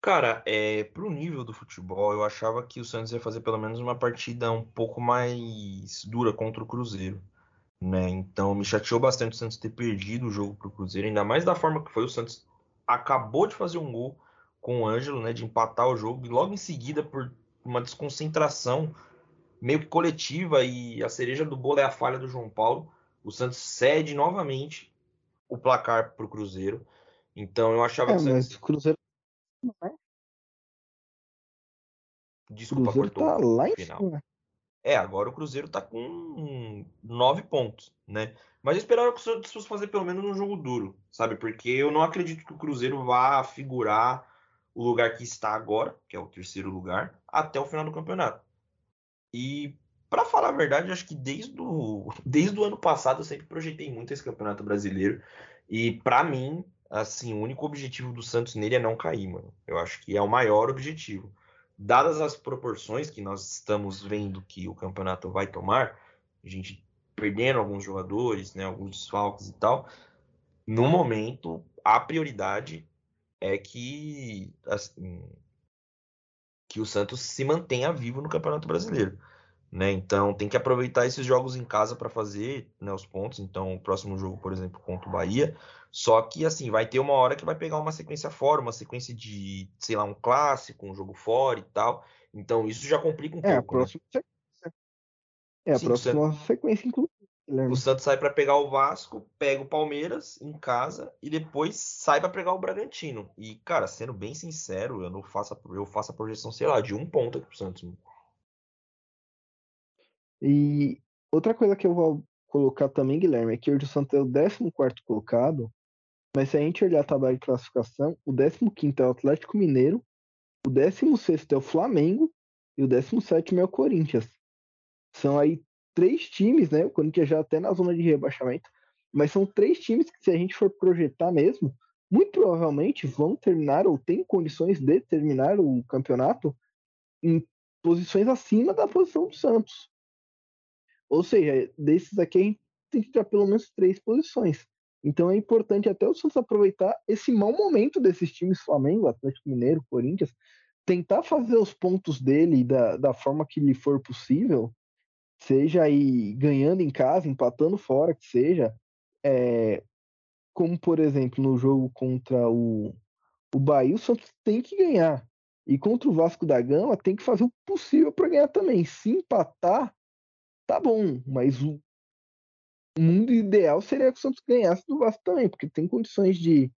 Cara, é, pro nível do futebol, eu achava que o Santos ia fazer pelo menos uma partida um pouco mais dura contra o Cruzeiro. Né? Então me chateou bastante o Santos ter perdido o jogo pro Cruzeiro, ainda mais da forma que foi. O Santos acabou de fazer um gol com o Ângelo, né? De empatar o jogo, e logo em seguida, por uma desconcentração meio que coletiva, e a cereja do bolo é a falha do João Paulo. O Santos cede novamente o placar pro Cruzeiro. Então eu achava é, que o. Mas o Cruzeiro né? Desculpa, Cruzeiro cortou tá lá em cima. É, agora o Cruzeiro tá com nove pontos, né? Mas eu esperava que o Santos fosse fazer pelo menos um jogo duro, sabe? Porque eu não acredito que o Cruzeiro vá figurar o lugar que está agora, que é o terceiro lugar, até o final do campeonato. E para falar a verdade, acho que desde o, desde o ano passado eu sempre projetei muito esse campeonato brasileiro. E para mim, assim, o único objetivo do Santos nele é não cair, mano. Eu acho que é o maior objetivo. Dadas as proporções que nós estamos vendo que o campeonato vai tomar, a gente perdendo alguns jogadores, né, alguns desfalques e tal, no momento a prioridade é que assim, que o Santos se mantenha vivo no Campeonato Brasileiro. Né? Então tem que aproveitar esses jogos em casa para fazer né, os pontos. Então, o próximo jogo, por exemplo, contra o Bahia. Só que assim, vai ter uma hora que vai pegar uma sequência fora, uma sequência de, sei lá, um clássico, um jogo fora e tal. Então isso já complica um é, pouco. A né? próxima né? sequência. É a Sim, próxima sequência, inclusive. O Santos sai para pegar o Vasco, pega o Palmeiras em casa e depois sai para pegar o Bragantino. E, cara, sendo bem sincero, eu não faço, eu faço a projeção, sei lá, de um ponto aqui pro Santos. E outra coisa que eu vou colocar também, Guilherme, é que hoje o Santos é o 14 colocado, mas se a gente olhar a tabela de classificação, o 15 é o Atlético Mineiro, o 16 é o Flamengo e o 17 é o Corinthians. São aí três times, né? O Corinthians já até na zona de rebaixamento, mas são três times que, se a gente for projetar mesmo, muito provavelmente vão terminar ou têm condições de terminar o campeonato em posições acima da posição do Santos. Ou seja, desses aqui a gente tem que tirar pelo menos três posições. Então é importante até o Santos aproveitar esse mau momento desses times Flamengo, Atlético Mineiro, Corinthians, tentar fazer os pontos dele da, da forma que lhe for possível, seja aí ganhando em casa, empatando fora, que seja, é, como por exemplo no jogo contra o, o Bahia, o Santos tem que ganhar. E contra o Vasco da Gama tem que fazer o possível para ganhar também. Se empatar, tá bom, mas o mundo ideal seria que o Santos ganhasse do Vasco também, porque tem condições de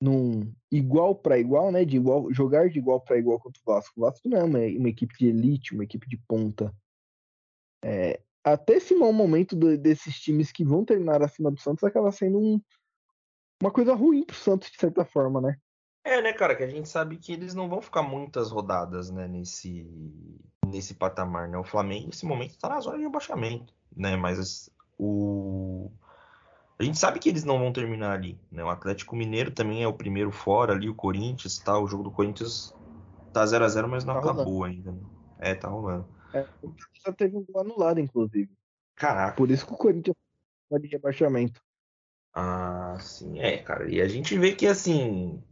num igual para igual, né, de igual jogar de igual para igual contra o Vasco. O Vasco não é uma, uma, equipe de elite, uma equipe de ponta. É, até esse mau momento do, desses times que vão terminar acima do Santos acaba sendo um, uma coisa ruim pro Santos de certa forma, né? É, né, cara, que a gente sabe que eles não vão ficar muitas rodadas, né, nesse nesse patamar, né? O Flamengo nesse momento está na zona de rebaixamento, né? Mas o a gente sabe que eles não vão terminar ali, né? O Atlético Mineiro também é o primeiro fora ali, o Corinthians, tá? O jogo do Corinthians tá 0 a 0 mas não tá acabou rolando. ainda. Né? É, tá rolando. É, o já teve um gol anulado, inclusive. Caraca. Por isso que o Corinthians tá de rebaixamento. Ah, sim, é, cara. E a gente vê que assim,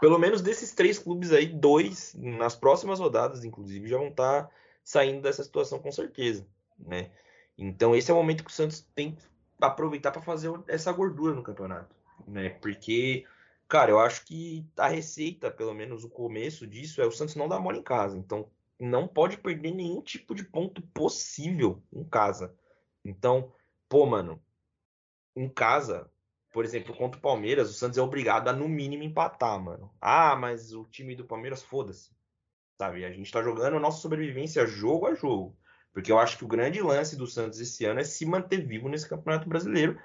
pelo menos desses três clubes aí, dois, nas próximas rodadas, inclusive, já vão estar tá saindo dessa situação com certeza, né? Então esse é o momento que o Santos tem que aproveitar para fazer essa gordura no campeonato, né? Porque, cara, eu acho que a receita, pelo menos o começo disso, é o Santos não dar mole em casa. Então não pode perder nenhum tipo de ponto possível em casa. Então, pô, mano, em casa, por exemplo, contra o Palmeiras, o Santos é obrigado a no mínimo empatar, mano. Ah, mas o time do Palmeiras, foda-se. Sabe? A gente tá jogando a nossa sobrevivência jogo a jogo. Porque eu acho que o grande lance do Santos esse ano é se manter vivo nesse Campeonato Brasileiro,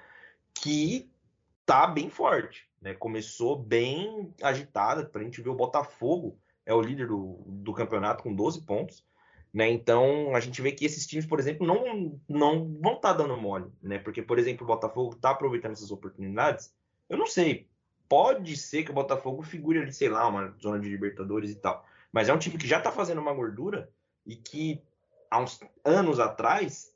que tá bem forte. Né? Começou bem agitada. Pra gente ver o Botafogo, é o líder do, do campeonato com 12 pontos. Né? Então a gente vê que esses times, por exemplo, não, não vão estar tá dando mole, né? Porque, por exemplo, o Botafogo está aproveitando essas oportunidades. Eu não sei. Pode ser que o Botafogo figure ali, sei lá, uma zona de Libertadores e tal. Mas é um time que já está fazendo uma gordura e que há uns anos atrás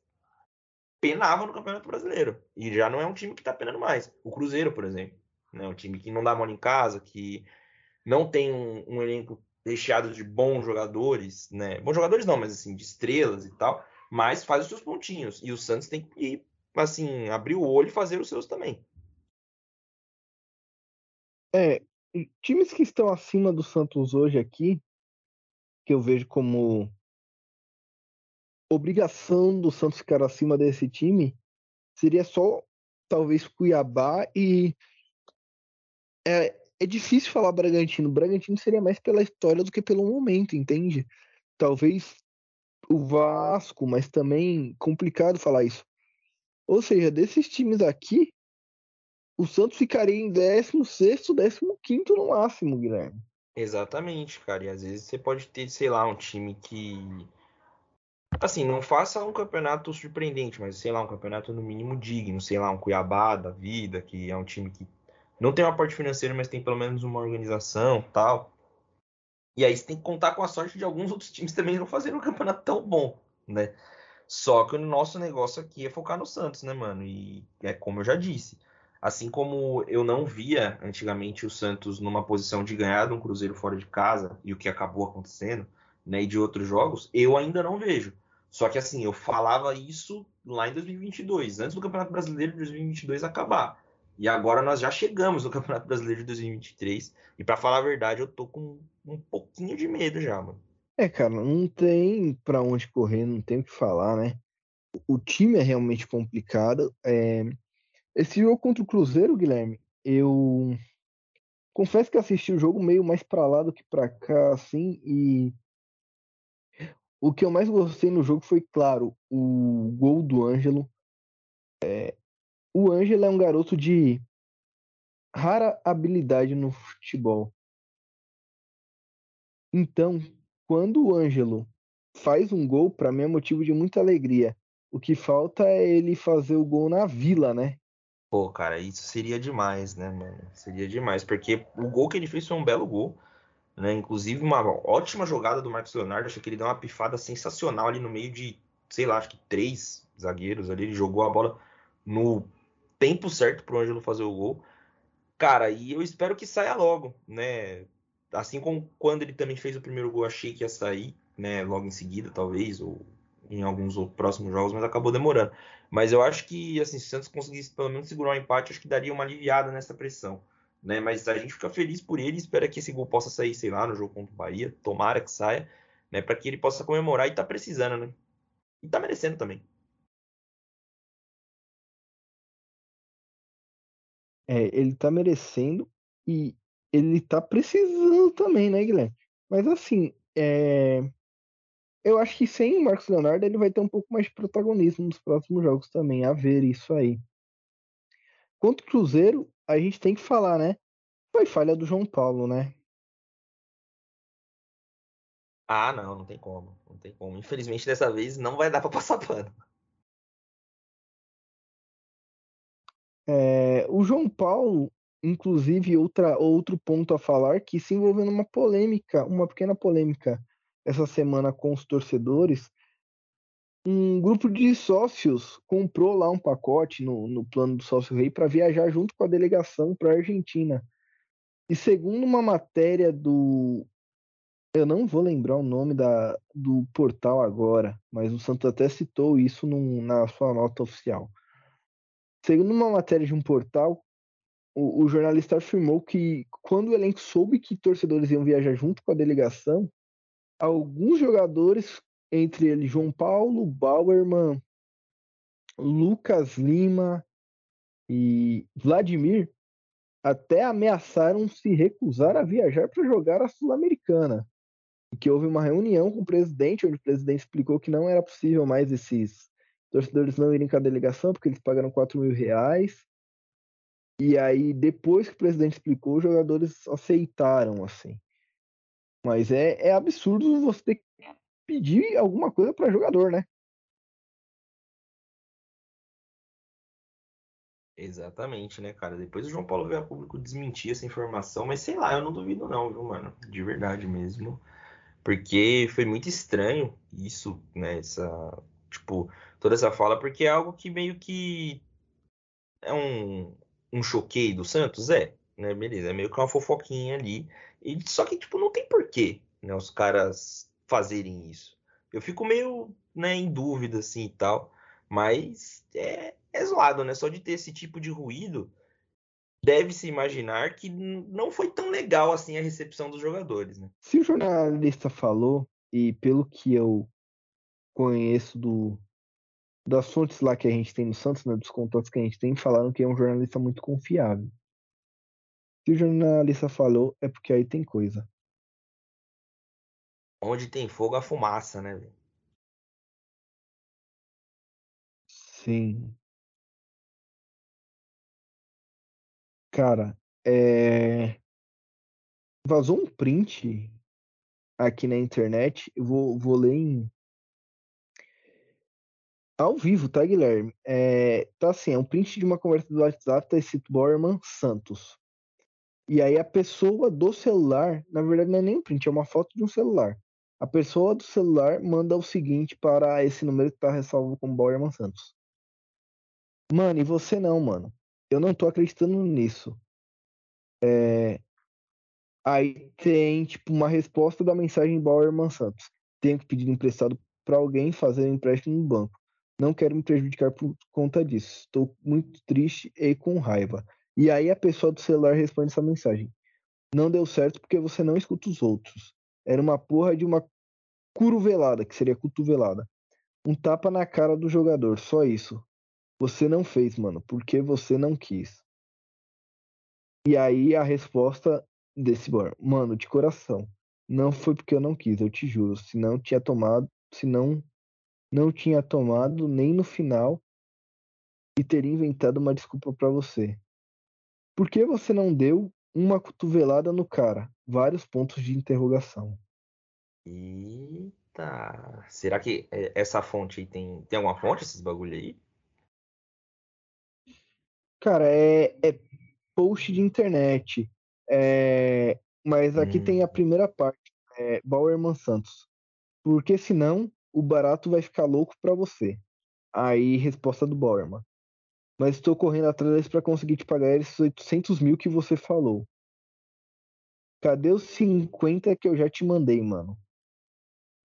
penava no Campeonato Brasileiro. E já não é um time que está penando mais. O Cruzeiro, por exemplo. Né? Um time que não dá mole em casa, que não tem um, um elenco recheado de bons jogadores, né? Bons jogadores não, mas assim, de estrelas e tal, mas faz os seus pontinhos. E o Santos tem que, assim, abrir o olho e fazer os seus também. É, times que estão acima do Santos hoje aqui, que eu vejo como obrigação do Santos ficar acima desse time, seria só talvez Cuiabá e é, é difícil falar Bragantino. Bragantino seria mais pela história do que pelo momento, entende? Talvez o Vasco, mas também complicado falar isso. Ou seja, desses times aqui, o Santos ficaria em 16, 15 no máximo, Guilherme. Exatamente, cara. E às vezes você pode ter, sei lá, um time que. Assim, não faça um campeonato surpreendente, mas sei lá, um campeonato no mínimo digno, sei lá, um Cuiabá da vida, que é um time que não tem uma parte financeira, mas tem pelo menos uma organização tal. E aí você tem que contar com a sorte de alguns outros times também não fazerem um campeonato tão bom, né? Só que o nosso negócio aqui é focar no Santos, né, mano? E é como eu já disse. Assim como eu não via antigamente o Santos numa posição de ganhar de um Cruzeiro fora de casa, e o que acabou acontecendo, né, e de outros jogos, eu ainda não vejo. Só que assim, eu falava isso lá em 2022, antes do Campeonato Brasileiro de 2022 acabar. E agora nós já chegamos no Campeonato Brasileiro de 2023. E para falar a verdade, eu tô com um pouquinho de medo já, mano. É, cara, não tem para onde correr, não tem o que falar, né? O time é realmente complicado. É... Esse jogo contra o Cruzeiro, Guilherme, eu confesso que assisti o jogo meio mais para lá do que para cá, assim, e o que eu mais gostei no jogo foi, claro, o gol do Ângelo. É, o Ângelo é um garoto de rara habilidade no futebol. Então, quando o Ângelo faz um gol, para mim é motivo de muita alegria. O que falta é ele fazer o gol na vila, né? Pô, cara, isso seria demais, né, mano? Seria demais, porque o gol que ele fez foi um belo gol, né? Inclusive uma ótima jogada do Marcos Leonardo, acho que ele deu uma pifada sensacional ali no meio de, sei lá, acho que três zagueiros ali, ele jogou a bola no tempo certo pro Ângelo fazer o gol. Cara, e eu espero que saia logo, né? Assim como quando ele também fez o primeiro gol, achei que ia sair, né? Logo em seguida, talvez, ou em alguns próximos jogos, mas acabou demorando. Mas eu acho que, assim, se o Santos conseguisse pelo menos segurar o um empate, acho que daria uma aliviada nessa pressão. Né? Mas a gente fica feliz por ele, espera que esse gol possa sair, sei lá, no jogo contra o Bahia, tomara que saia, né? Para que ele possa comemorar e tá precisando, né? E tá merecendo também. É, ele tá merecendo e ele tá precisando também, né, Guilherme? Mas assim, é... eu acho que sem o Marcos Leonardo ele vai ter um pouco mais de protagonismo nos próximos jogos também, a ver isso aí. Quanto ao Cruzeiro, a gente tem que falar, né? Foi falha do João Paulo, né? Ah, não, não tem como. Não tem como. Infelizmente, dessa vez não vai dar para passar pano. É, o João Paulo, inclusive, outra, outro ponto a falar, que se envolveu numa polêmica, uma pequena polêmica essa semana com os torcedores. Um grupo de sócios comprou lá um pacote no, no plano do sócio rei para viajar junto com a delegação para a Argentina. E segundo uma matéria do. Eu não vou lembrar o nome da, do portal agora, mas o Santos até citou isso num, na sua nota oficial. Segundo uma matéria de um portal, o, o, jornalista afirmou que quando o elenco soube que torcedores iam viajar junto com a delegação, alguns jogadores, entre eles João Paulo, Bauerman, Lucas Lima, e Vladimir até ameaçaram se recusar a viajar para jogar a Sul-Americana. E que houve uma reunião com o presidente, onde o presidente explicou que não era possível mais esses torcedores não irem com a delegação, porque eles pagaram 4 mil reais. E aí, depois que o presidente explicou, os jogadores aceitaram, assim. Mas é, é absurdo você ter que pedir alguma coisa para jogador, né? Exatamente, né, cara? Depois o João Paulo veio a público desmentir essa informação, mas sei lá, eu não duvido não, viu, mano? De verdade mesmo. Porque foi muito estranho isso, né? Essa, tipo, toda essa fala, porque é algo que meio que é um, um choqueio do Santos, é, né? Beleza, é meio que uma fofoquinha ali. E, só que, tipo, não tem porquê, né? Os caras fazerem isso. Eu fico meio, né, em dúvida, assim, e tal. Mas é, é zoado, né? Só de ter esse tipo de ruído, deve-se imaginar que não foi tão legal assim a recepção dos jogadores, né? Se o jornalista falou, e pelo que eu conheço do, das fontes lá que a gente tem no Santos, né, dos contatos que a gente tem, falaram que é um jornalista muito confiável. Se o jornalista falou, é porque aí tem coisa. Onde tem fogo, a fumaça, né? Sim. Cara, é... vazou um print aqui na internet. Eu vou, vou ler em... ao vivo, tá, Guilherme? É... Tá assim, é um print de uma conversa do WhatsApp, tá escrito Borman Santos. E aí a pessoa do celular, na verdade não é nem um print, é uma foto de um celular. A pessoa do celular manda o seguinte para esse número que tá ressalvo como Borman Santos. Mano, e você não, mano eu não tô acreditando nisso. É... Aí tem, tipo, uma resposta da mensagem Bauerman Santos. Tenho que pedir emprestado para alguém fazer um empréstimo no banco. Não quero me prejudicar por conta disso. Estou muito triste e com raiva. E aí a pessoa do celular responde essa mensagem. Não deu certo porque você não escuta os outros. Era uma porra de uma curuvelada, que seria cotovelada. Um tapa na cara do jogador, só isso. Você não fez, mano, porque você não quis. E aí a resposta desse bar, mano, de coração, não foi porque eu não quis, eu te juro. Se não tinha tomado, se não não tinha tomado nem no final e teria inventado uma desculpa para você. Por que você não deu uma cotovelada no cara? Vários pontos de interrogação. Eita, será que é, essa fonte tem tem alguma fonte esses bagulho aí? Cara, é, é post de internet. É, mas aqui hum. tem a primeira parte, é Bauerman Santos. Porque senão o barato vai ficar louco para você. Aí, resposta do Bauerman. Mas estou correndo atrás para conseguir te pagar esses 800 mil que você falou. Cadê os 50 que eu já te mandei, mano?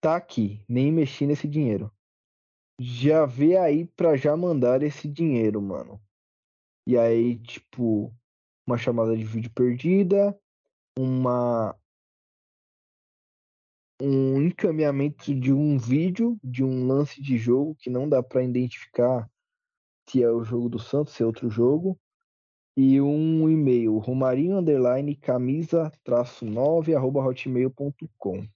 Tá aqui, nem mexi nesse dinheiro. Já vê aí pra já mandar esse dinheiro, mano. E aí, tipo, uma chamada de vídeo perdida, uma um encaminhamento de um vídeo de um lance de jogo que não dá para identificar se é o jogo do Santos, se é outro jogo, e um e-mail, romarinho underline camisa traço 9 arroba hotmail.com.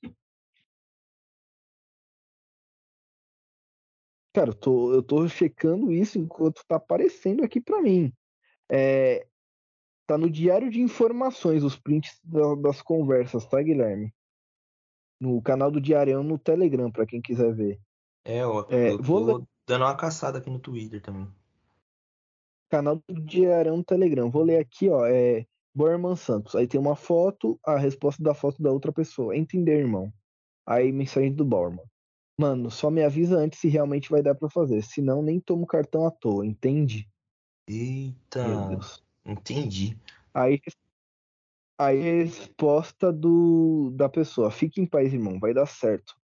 Cara, eu tô, eu tô checando isso enquanto tá aparecendo aqui para mim. É, tá no diário de informações os prints da, das conversas, tá, Guilherme? No canal do Diário no Telegram, para quem quiser ver. É, eu, é, eu vou ler... dando uma caçada aqui no Twitter também. Canal do Diário no Telegram. Vou ler aqui, ó. É Borman Santos. Aí tem uma foto, a resposta da foto da outra pessoa. Entender, irmão. Aí mensagem do Borman. Mano, só me avisa antes se realmente vai dar para fazer. Senão nem tomo cartão à toa, entende? Eita, entendi. Aí a resposta do, da pessoa, fique em paz, irmão, vai dar certo.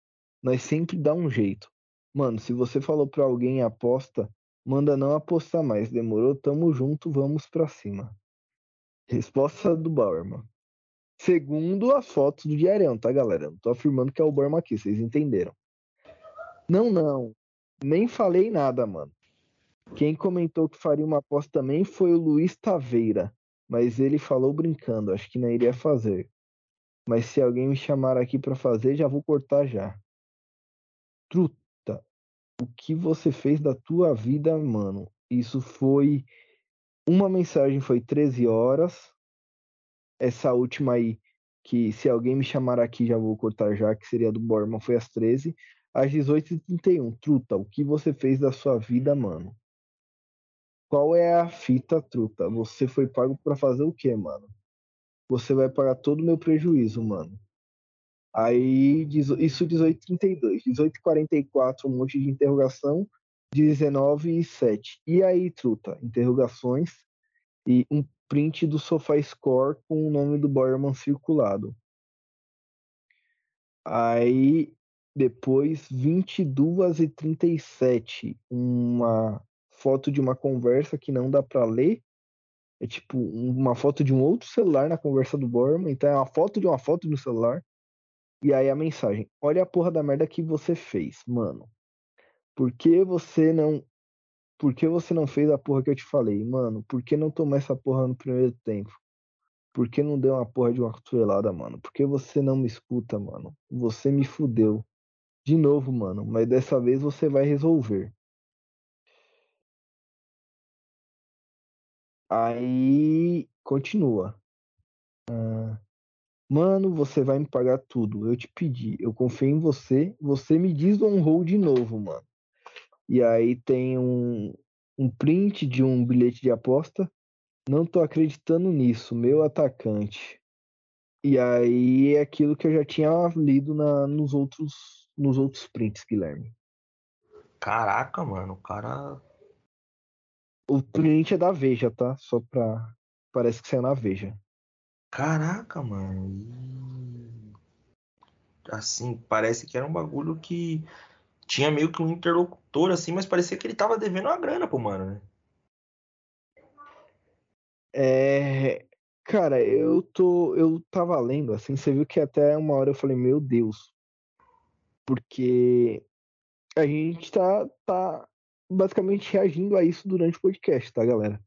Nós sempre dá um jeito. Mano, se você falou pra alguém aposta, manda não apostar mais. Demorou? Tamo junto, vamos pra cima. Resposta do Bauerman. Segundo as fotos do diarião, tá, galera? Não tô afirmando que é o Bauerman aqui, vocês entenderam. Não, não. Nem falei nada, mano. Quem comentou que faria uma aposta também foi o Luiz Taveira, mas ele falou brincando, acho que não iria fazer. Mas se alguém me chamar aqui para fazer, já vou cortar já. Truta, o que você fez da tua vida, mano? Isso foi uma mensagem foi 13 horas. Essa última aí que se alguém me chamar aqui já vou cortar já, que seria do Borman, foi às 13 às 18h31. Truta, o que você fez da sua vida, mano? Qual é a fita, truta? Você foi pago para fazer o quê, mano? Você vai pagar todo o meu prejuízo, mano. Aí, isso 18h32. 18h44, um monte de interrogação. 19 e 7. E aí, truta? Interrogações e um print do SofaScore com o nome do Boyerman circulado. Aí, depois, 22 e 37, uma foto de uma conversa que não dá para ler. É tipo uma foto de um outro celular na conversa do Borman. Então é uma foto de uma foto no celular. E aí a mensagem: Olha a porra da merda que você fez, mano. Por que você não. Por que você não fez a porra que eu te falei, mano? Por que não tomou essa porra no primeiro tempo? Por que não deu uma porra de uma cotovelada, mano? Por que você não me escuta, mano? Você me fudeu. De novo, mano. Mas dessa vez você vai resolver. Aí continua. Ah, Mano, você vai me pagar tudo. Eu te pedi. Eu confio em você. Você me desonrou de novo, mano. E aí tem um, um print de um bilhete de aposta. Não tô acreditando nisso, meu atacante. E aí é aquilo que eu já tinha lido na, nos outros nos outros prints, Guilherme. Caraca, mano, o cara o print é da Veja, tá? Só pra. Parece que saiu na Veja. Caraca, mano. Assim, parece que era um bagulho que tinha meio que um interlocutor, assim, mas parecia que ele tava devendo uma grana pro mano, né? É. Cara, eu tô. Eu tava lendo, assim, você viu que até uma hora eu falei, meu Deus. Porque a gente tá, tá basicamente reagindo a isso durante o podcast, tá, galera?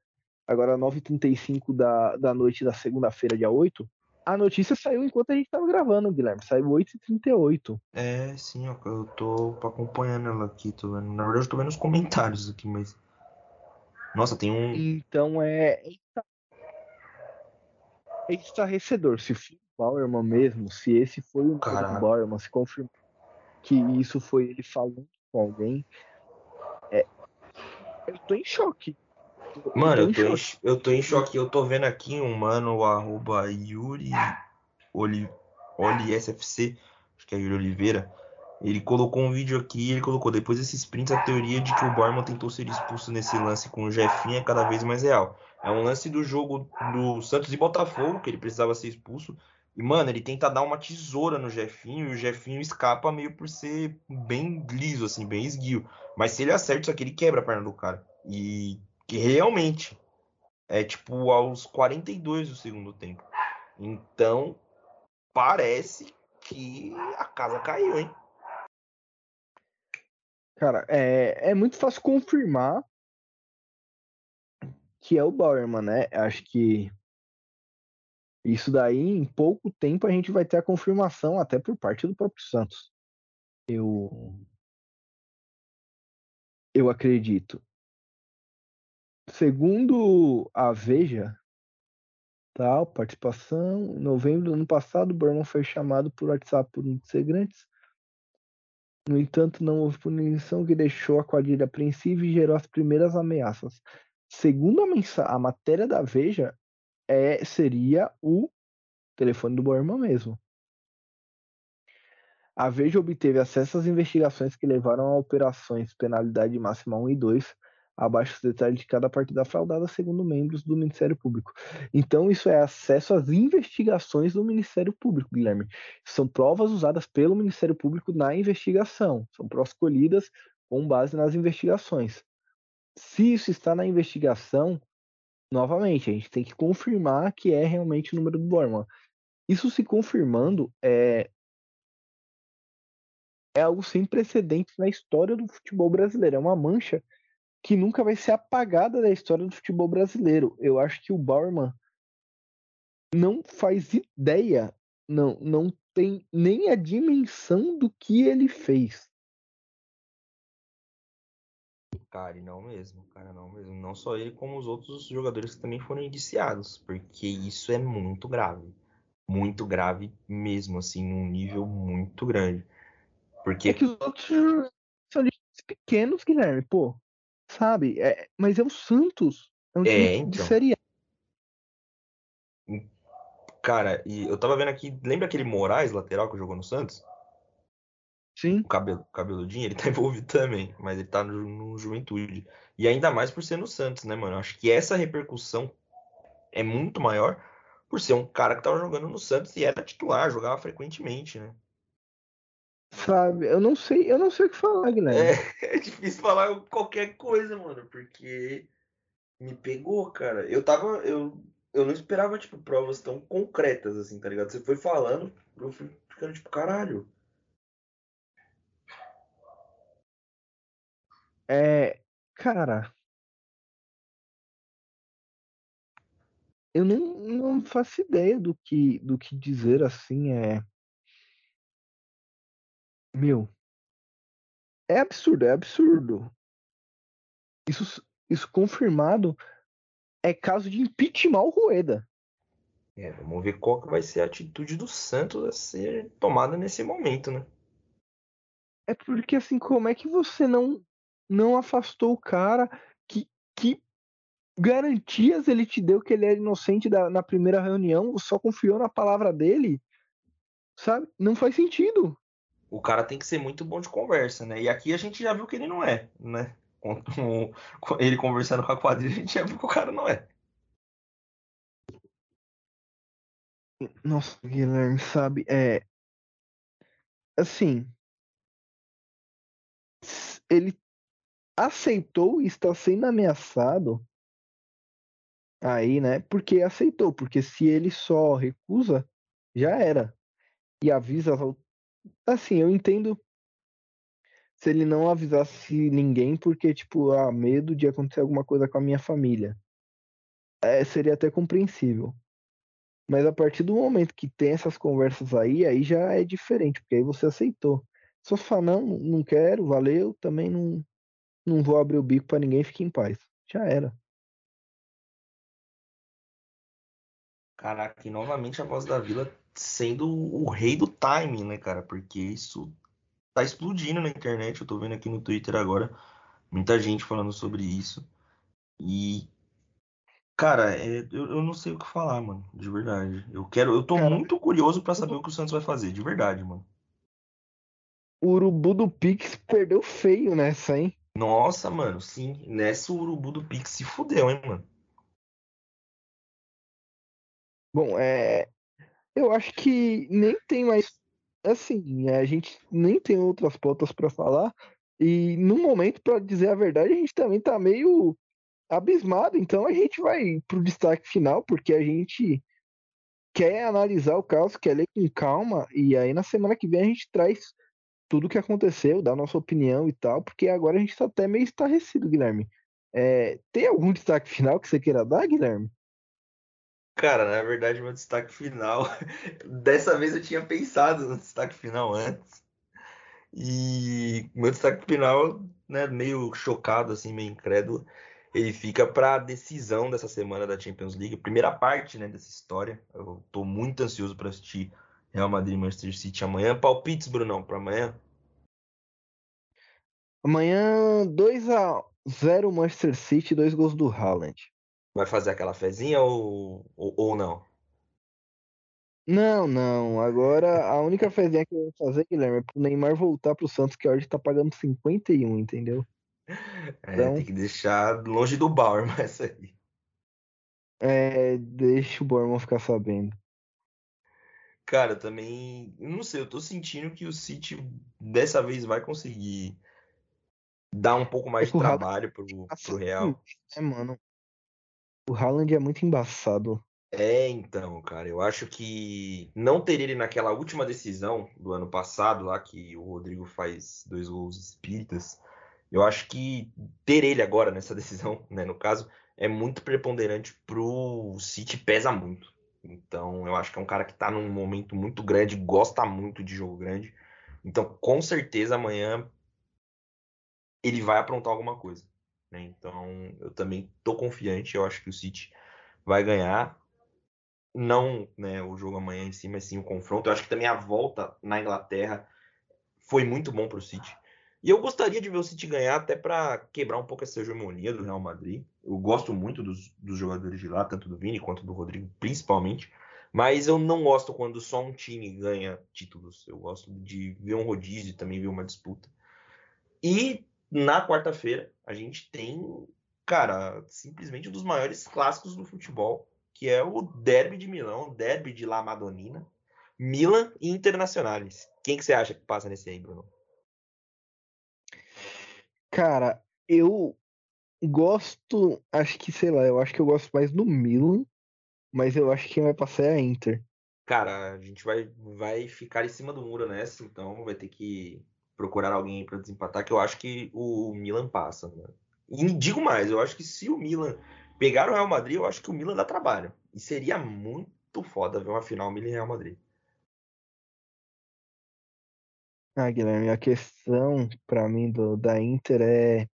Agora, 9h35 da, da noite da segunda-feira, dia 8, a notícia saiu enquanto a gente tava gravando, Guilherme. Saiu 8h38. É, sim, eu tô acompanhando ela aqui. Tô vendo. Na verdade, eu tô vendo os comentários aqui, mas. Nossa, tem um. Então é. É estarrecedor. Se o Bauerman mesmo, se esse foi o Bauerman, se confirmou que isso foi ele falando com alguém, eu tô em choque. Mano, eu tô, em, eu tô em choque. Eu tô vendo aqui um mano, o arroba Yuri Oli, Oli SFC, acho que é Yuri Oliveira. Ele colocou um vídeo aqui ele colocou depois desses prints a teoria de que o Borman tentou ser expulso nesse lance com o Jefinho é cada vez mais real. É um lance do jogo do Santos e Botafogo, que ele precisava ser expulso. E, mano, ele tenta dar uma tesoura no Jefinho e o Jefinho escapa meio por ser bem liso, assim, bem esguio. Mas se ele acerta isso aqui, ele quebra a perna do cara. E que realmente é tipo aos 42 do segundo tempo. Então, parece que a casa caiu, hein? Cara, é, é muito fácil confirmar que é o Bauerman, né? Acho que isso daí, em pouco tempo, a gente vai ter a confirmação até por parte do próprio Santos. Eu. Eu acredito. Segundo a Veja, tal, participação, em novembro do ano passado, o Berman foi chamado por WhatsApp por integrantes. No entanto, não houve punição que deixou a quadrilha apreensiva e gerou as primeiras ameaças. Segundo a, a matéria da Veja, é, seria o telefone do Borman mesmo. A Veja obteve acesso às investigações que levaram a operações penalidade máxima 1 e 2, abaixo dos detalhes de cada partida fraudada, segundo membros do Ministério Público. Então, isso é acesso às investigações do Ministério Público, Guilherme. São provas usadas pelo Ministério Público na investigação. São provas colhidas com base nas investigações. Se isso está na investigação, novamente, a gente tem que confirmar que é realmente o número do Borman. Isso se confirmando é é algo sem precedentes na história do futebol brasileiro. É uma mancha que nunca vai ser apagada da história do futebol brasileiro. Eu acho que o Bauerman não faz ideia, não, não tem nem a dimensão do que ele fez. Cara, e não mesmo, cara, não mesmo. Não só ele, como os outros jogadores que também foram indiciados, porque isso é muito grave. Muito grave mesmo, assim, num nível muito grande. Porque... É que os outros são pequenos, Guilherme, pô. Sabe? É, mas é o Santos. É um time É, de então. Série A. Cara, e eu tava vendo aqui, lembra aquele Moraes, lateral que jogou no Santos? Sim. O cabelo, cabeludinho, ele tá envolvido também, mas ele tá no, no Juventude. E ainda mais por ser no Santos, né, mano? Acho que essa repercussão é muito maior por ser um cara que tava jogando no Santos e era titular, jogava frequentemente, né? Sabe? Eu não sei, eu não sei o que falar, Guilherme. É, é difícil falar qualquer coisa, mano, porque me pegou, cara. Eu tava, eu, eu não esperava, tipo, provas tão concretas, assim, tá ligado? Você foi falando, eu fui ficando, tipo, caralho. É, cara, eu não, não faço ideia do que, do que dizer assim. É, meu, é absurdo, é absurdo. Isso, isso confirmado é caso de impeachment o Rueda. É, vamos ver qual que vai ser a atitude do Santos a ser tomada nesse momento, né? É porque assim, como é que você não não afastou o cara? Que, que garantias ele te deu que ele era inocente da, na primeira reunião? Só confiou na palavra dele? Sabe? Não faz sentido. O cara tem que ser muito bom de conversa, né? E aqui a gente já viu que ele não é, né? Com, com- com ele conversando com a quadrilha, a gente já viu que o cara não é. Nossa, Guilherme, sabe? É. Assim. Ele aceitou e está sendo ameaçado aí, né? Porque aceitou. Porque se ele só recusa, já era. E avisa. Assim, eu entendo se ele não avisasse ninguém, porque, tipo, ah, medo de acontecer alguma coisa com a minha família. É, seria até compreensível. Mas a partir do momento que tem essas conversas aí, aí já é diferente, porque aí você aceitou. Se você falar, não, não quero, valeu, também não, não vou abrir o bico pra ninguém, fique em paz. Já era. Caraca, e novamente a voz da Vila sendo o rei do timing, né, cara? Porque isso tá explodindo na internet. Eu tô vendo aqui no Twitter agora muita gente falando sobre isso. E, cara, é- eu, eu não sei o que falar, mano, de verdade. Eu quero, eu tô Cara, muito curioso pra saber o que o Santos vai fazer, de verdade, mano. o urubu do Pix perdeu feio nessa, hein? Nossa, mano, sim, nessa o urubu do Pix se fudeu, hein, mano. Bom, é. Eu acho que nem tem mais. Assim, a gente nem tem outras pautas pra falar. E no momento, pra dizer a verdade, a gente também tá meio abismado. Então a gente vai pro destaque final, porque a gente quer analisar o caso, quer ler com calma. E aí na semana que vem a gente traz tudo o que aconteceu, a nossa opinião e tal, porque agora a gente tá até meio estarrecido, Guilherme. É, tem algum destaque final que você queira dar, Guilherme? Cara, na verdade, meu destaque final. Dessa vez eu tinha pensado no destaque final antes. E meu destaque final, né, meio chocado, assim, meio incrédulo, ele fica para a decisão dessa semana da Champions League, primeira parte, né, dessa história. Eu tô muito ansioso para assistir Real Madrid e Manchester City amanhã. Palpites, Brunão, para amanhã? Amanhã 2 a 0 Manchester City, dois gols do Haaland. Vai fazer aquela fezinha ou, ou, ou não? Não, não. Agora a única fezinha que eu vou fazer, Guilherme, é pro Neymar voltar pro Santos, que hoje tá pagando 51, entendeu? É, Então, tem que deixar longe do Bauer, mas isso aí. é, deixa o Borman ficar sabendo. Cara, também. Não sei, eu tô sentindo que o City dessa vez vai conseguir dar um pouco É mais de o Haaland trabalho pro, passa pro Real. é, mano. O Haaland é muito embaçado. É, então, cara, eu acho que não ter ele naquela última decisão do ano passado, lá que o Rodrigo faz dois gols espíritas, Eu acho que ter ele agora nessa decisão, né, no caso, é muito preponderante pro City, pesa muito. Então, eu acho que é um cara que tá num momento muito grande, gosta muito de jogo grande. Então, com certeza amanhã ele vai aprontar alguma coisa. Né? Então, eu também tô confiante, eu acho que o City vai ganhar. Não né, o jogo amanhã em si, mas sim o confronto. Eu acho que também a volta na Inglaterra foi muito bom para o City. E eu gostaria de ver o City ganhar até para quebrar um pouco essa hegemonia do Real Madrid. Eu gosto muito dos, dos, jogadores de lá, tanto do Vini quanto do Rodrigo, principalmente. Mas eu não gosto quando só um time ganha títulos. Eu gosto de ver um rodízio também ver uma disputa. E na quarta-feira a gente tem, cara, simplesmente um dos maiores clássicos do futebol, que é o Derby de Milão, Derby de La Madonina, Milan e Internacionales. Quem que você acha que passa nesse aí, Bruno? Cara, eu gosto, acho que, sei lá, eu acho que eu gosto mais do Milan, mas eu acho que quem vai passar é a Inter. Cara, a gente vai, vai ficar em cima do muro nessa, então vai ter que procurar alguém para desempatar, que eu acho que o Milan passa. Né? E digo mais, eu acho que se o Milan pegar o Real Madrid, eu acho que o Milan dá trabalho. E seria muito foda ver uma final Milan e Real Madrid. Ah, Guilherme, a questão para mim do, da Inter é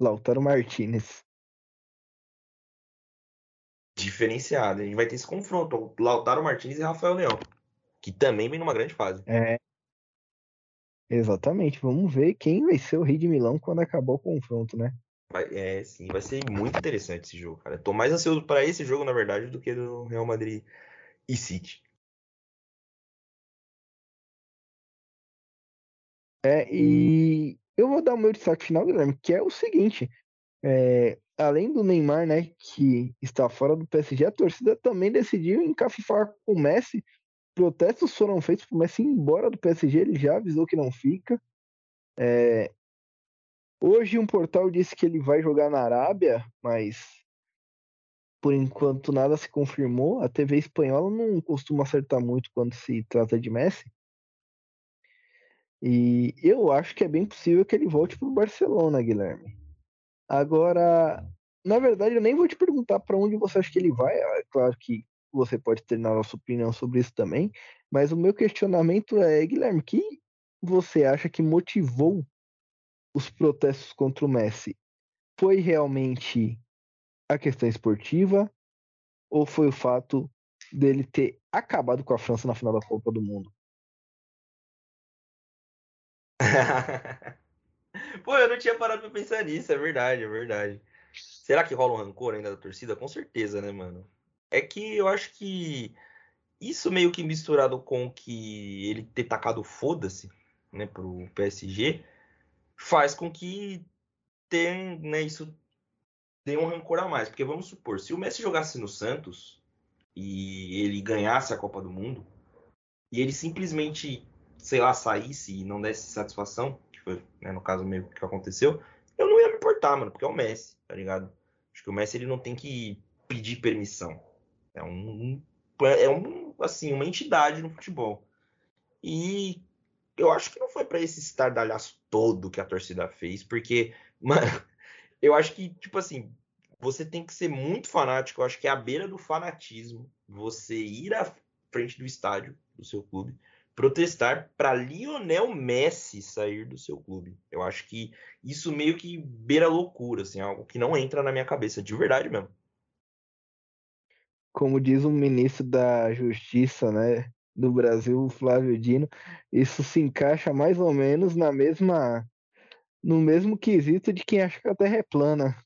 Lautaro Martinez. Diferenciado. A gente vai ter esse confronto. Lautaro Martinez e Rafael Leão. Que também vem numa grande fase. É. Exatamente. Vamos ver quem vai ser o Rei de Milão quando acabar o confronto, né? Vai, é, sim, vai ser muito interessante esse jogo, cara. Tô mais ansioso para esse jogo, na verdade, do que do Real Madrid e City. É, e eu vou dar o meu destaque final, Guilherme, que é o seguinte: é, além do Neymar, né, que está fora do PSG, a torcida também decidiu encafifar com o Messi. Protestos foram feitos para o Messi ir embora do PSG, ele já avisou que não fica. É, hoje um portal disse que ele vai jogar na Arábia, mas por enquanto nada se confirmou. A TV espanhola não costuma acertar muito quando se trata de Messi. E eu acho que é bem possível que ele volte para o Barcelona, Guilherme. Agora, na verdade, eu nem vou te perguntar para onde você acha que ele vai. É claro que você pode ter a sua opinião sobre isso também. Mas o meu questionamento é, Guilherme, que você acha que motivou os protestos contra o Messi? Foi realmente a questão esportiva ou foi o fato dele ter acabado com a França na final da Copa do Mundo? Pô, eu não tinha parado pra pensar nisso, é verdade, é verdade. Será que rola um rancor ainda da torcida? Com certeza, né, mano? É que eu acho que isso meio que misturado com que ele ter tacado foda-se, né, pro PSG, faz com que tenha, né, isso dê um rancor a mais. Porque vamos supor, se o Messi jogasse no Santos e ele ganhasse a Copa do Mundo, e ele simplesmente sei lá, saísse e não desse satisfação, que foi, né, no caso meio que aconteceu, eu não ia me importar, mano, porque é o Messi, tá ligado? Acho que o Messi ele não tem que pedir permissão. É um, é um assim, uma entidade no futebol. E eu acho que não foi para esse estardalhaço todo que a torcida fez, porque, mano, eu acho que, tipo assim, você tem que ser muito fanático. Eu acho que é a beira do fanatismo você ir à frente do estádio do seu clube protestar para Lionel Messi sair do seu clube. Eu acho que isso meio que beira loucura, assim, algo que não entra na minha cabeça, de verdade mesmo. Como diz o ministro da Justiça, né, do Brasil, Flávio Dino, isso se encaixa mais ou menos na mesma no mesmo quesito de quem acha que a Terra é plana.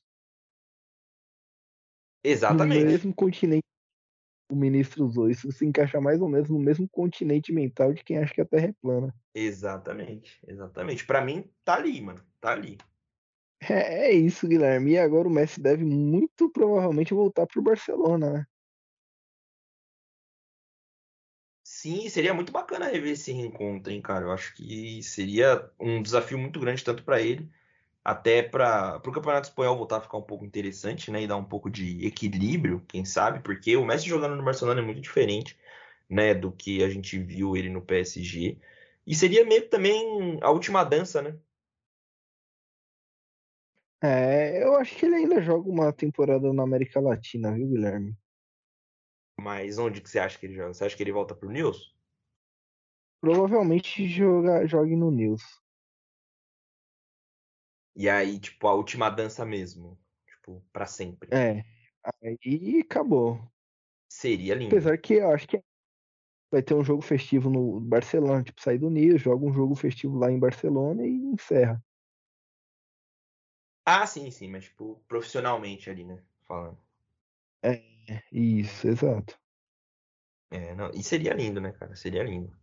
Exatamente. No mesmo continente o ministro usou. Isso se encaixa mais ou menos no mesmo continente mental de quem acha que a Terra é plana. Exatamente, exatamente. Para mim, tá ali, mano. Tá ali. É, é, isso, Guilherme. E agora o Messi deve muito provavelmente voltar pro Barcelona, né? Sim, seria muito bacana rever esse reencontro, hein, cara. Eu acho que seria um desafio muito grande tanto para ele até para o Campeonato Espanhol voltar a ficar um pouco interessante, né, e dar um pouco de equilíbrio, quem sabe, porque o Messi jogando no Barcelona é muito diferente, né, do que a gente viu ele no PSG. E seria meio também a última dança, né? É, eu acho que ele ainda joga uma temporada na América Latina, viu, Guilherme? Mas onde que você acha que ele joga? Você acha que ele volta pro News? Provavelmente joga, jogue no News. E aí, tipo, a última dança mesmo. Tipo, pra sempre. É. Aí acabou. Seria lindo. Apesar que eu acho que vai ter um jogo festivo no Barcelona, tipo, sair do News, joga um jogo festivo lá em Barcelona e encerra. Ah, sim, sim, mas tipo, profissionalmente ali, né? Falando. É, isso, exato. É, não, e seria lindo, né, cara? Seria lindo.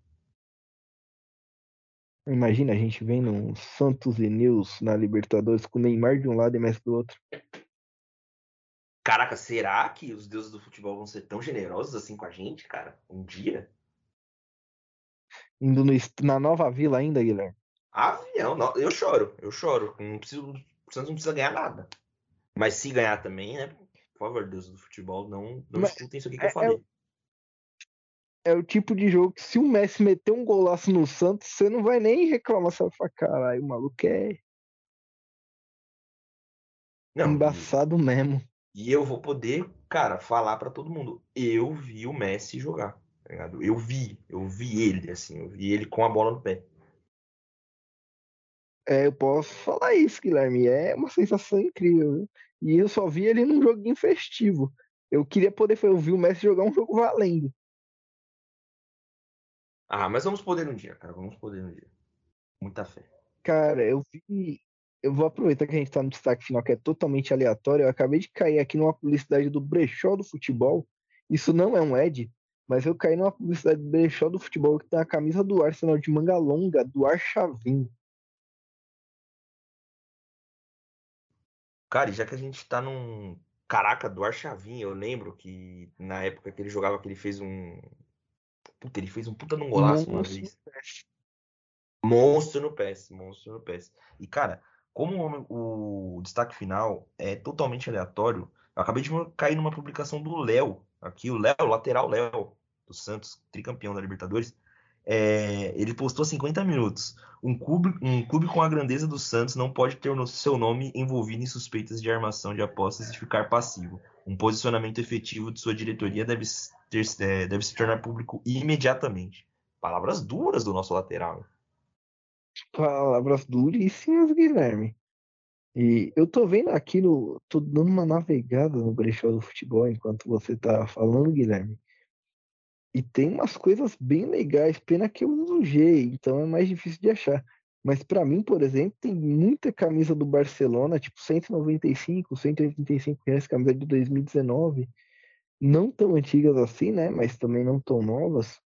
Imagina a gente vendo um Santos e News na Libertadores com Neymar de um lado e Messi do outro. Caraca, será que os deuses do futebol vão ser tão generosos assim com a gente, cara? Um dia? Indo no, na nova vila ainda, Guilherme? Avião, não, eu choro, eu choro. Não preciso, o Santos não precisa ganhar nada. Mas se ganhar também, né? Por favor, Deus do futebol, não, não Mas escutem isso aqui que é, eu falei. É, o tipo de jogo que se o Messi meter um golaço no Santos, você não vai nem reclamar, você vai falar, caralho, o maluco é não, embaçado e, mesmo. E eu vou poder, cara, falar para todo mundo, eu vi o Messi jogar, tá ligado? Eu vi, eu vi ele, assim, eu vi ele com a bola no pé. É, eu posso falar isso, Guilherme. É uma sensação incrível. Viu? E eu só vi ele num joguinho festivo. Eu queria poder ouvir o Messi jogar um jogo valendo. Ah, mas vamos poder um dia, cara. Vamos poder um dia. Muita fé. Cara, eu vi. Eu vou aproveitar que a gente tá no destaque final, que é totalmente aleatório. Eu acabei de cair aqui numa publicidade do Brechó do Futebol. Isso não é um ad, mas eu caí numa publicidade do Brechó do Futebol que tem a camisa do Arsenal de manga longa, do Archavin. Cara, e já que a gente tá num. Caraca, do Archavin, eu lembro que na época que ele jogava, que ele fez um. Puta, ele fez um puta num golaço uma vez. Monstro no PES, monstro no PES. E, cara, como o, o destaque final é totalmente aleatório, eu acabei de cair numa publicação do Léo, aqui, o Léo, lateral Léo, do Santos, tricampeão da Libertadores. É, ele postou 50 minutos. Um clube, um clube com a grandeza do Santos não pode ter no seu nome envolvido em suspeitas de armação de apostas e ficar passivo. Um posicionamento efetivo de sua diretoria deve, ter, é, deve se tornar público imediatamente. Palavras duras do nosso lateral. Palavras duríssimas, Guilherme. E eu tô vendo aqui no. tô dando uma navegada no brechó do futebol enquanto você tá falando, Guilherme. E tem umas coisas bem legais, pena que eu uso G, então é mais difícil de achar. Mas para mim, por exemplo, tem muita camisa do Barcelona, tipo 195, 185 reais, camisa de 2019. Não tão antigas assim, né? Mas também não tão novas.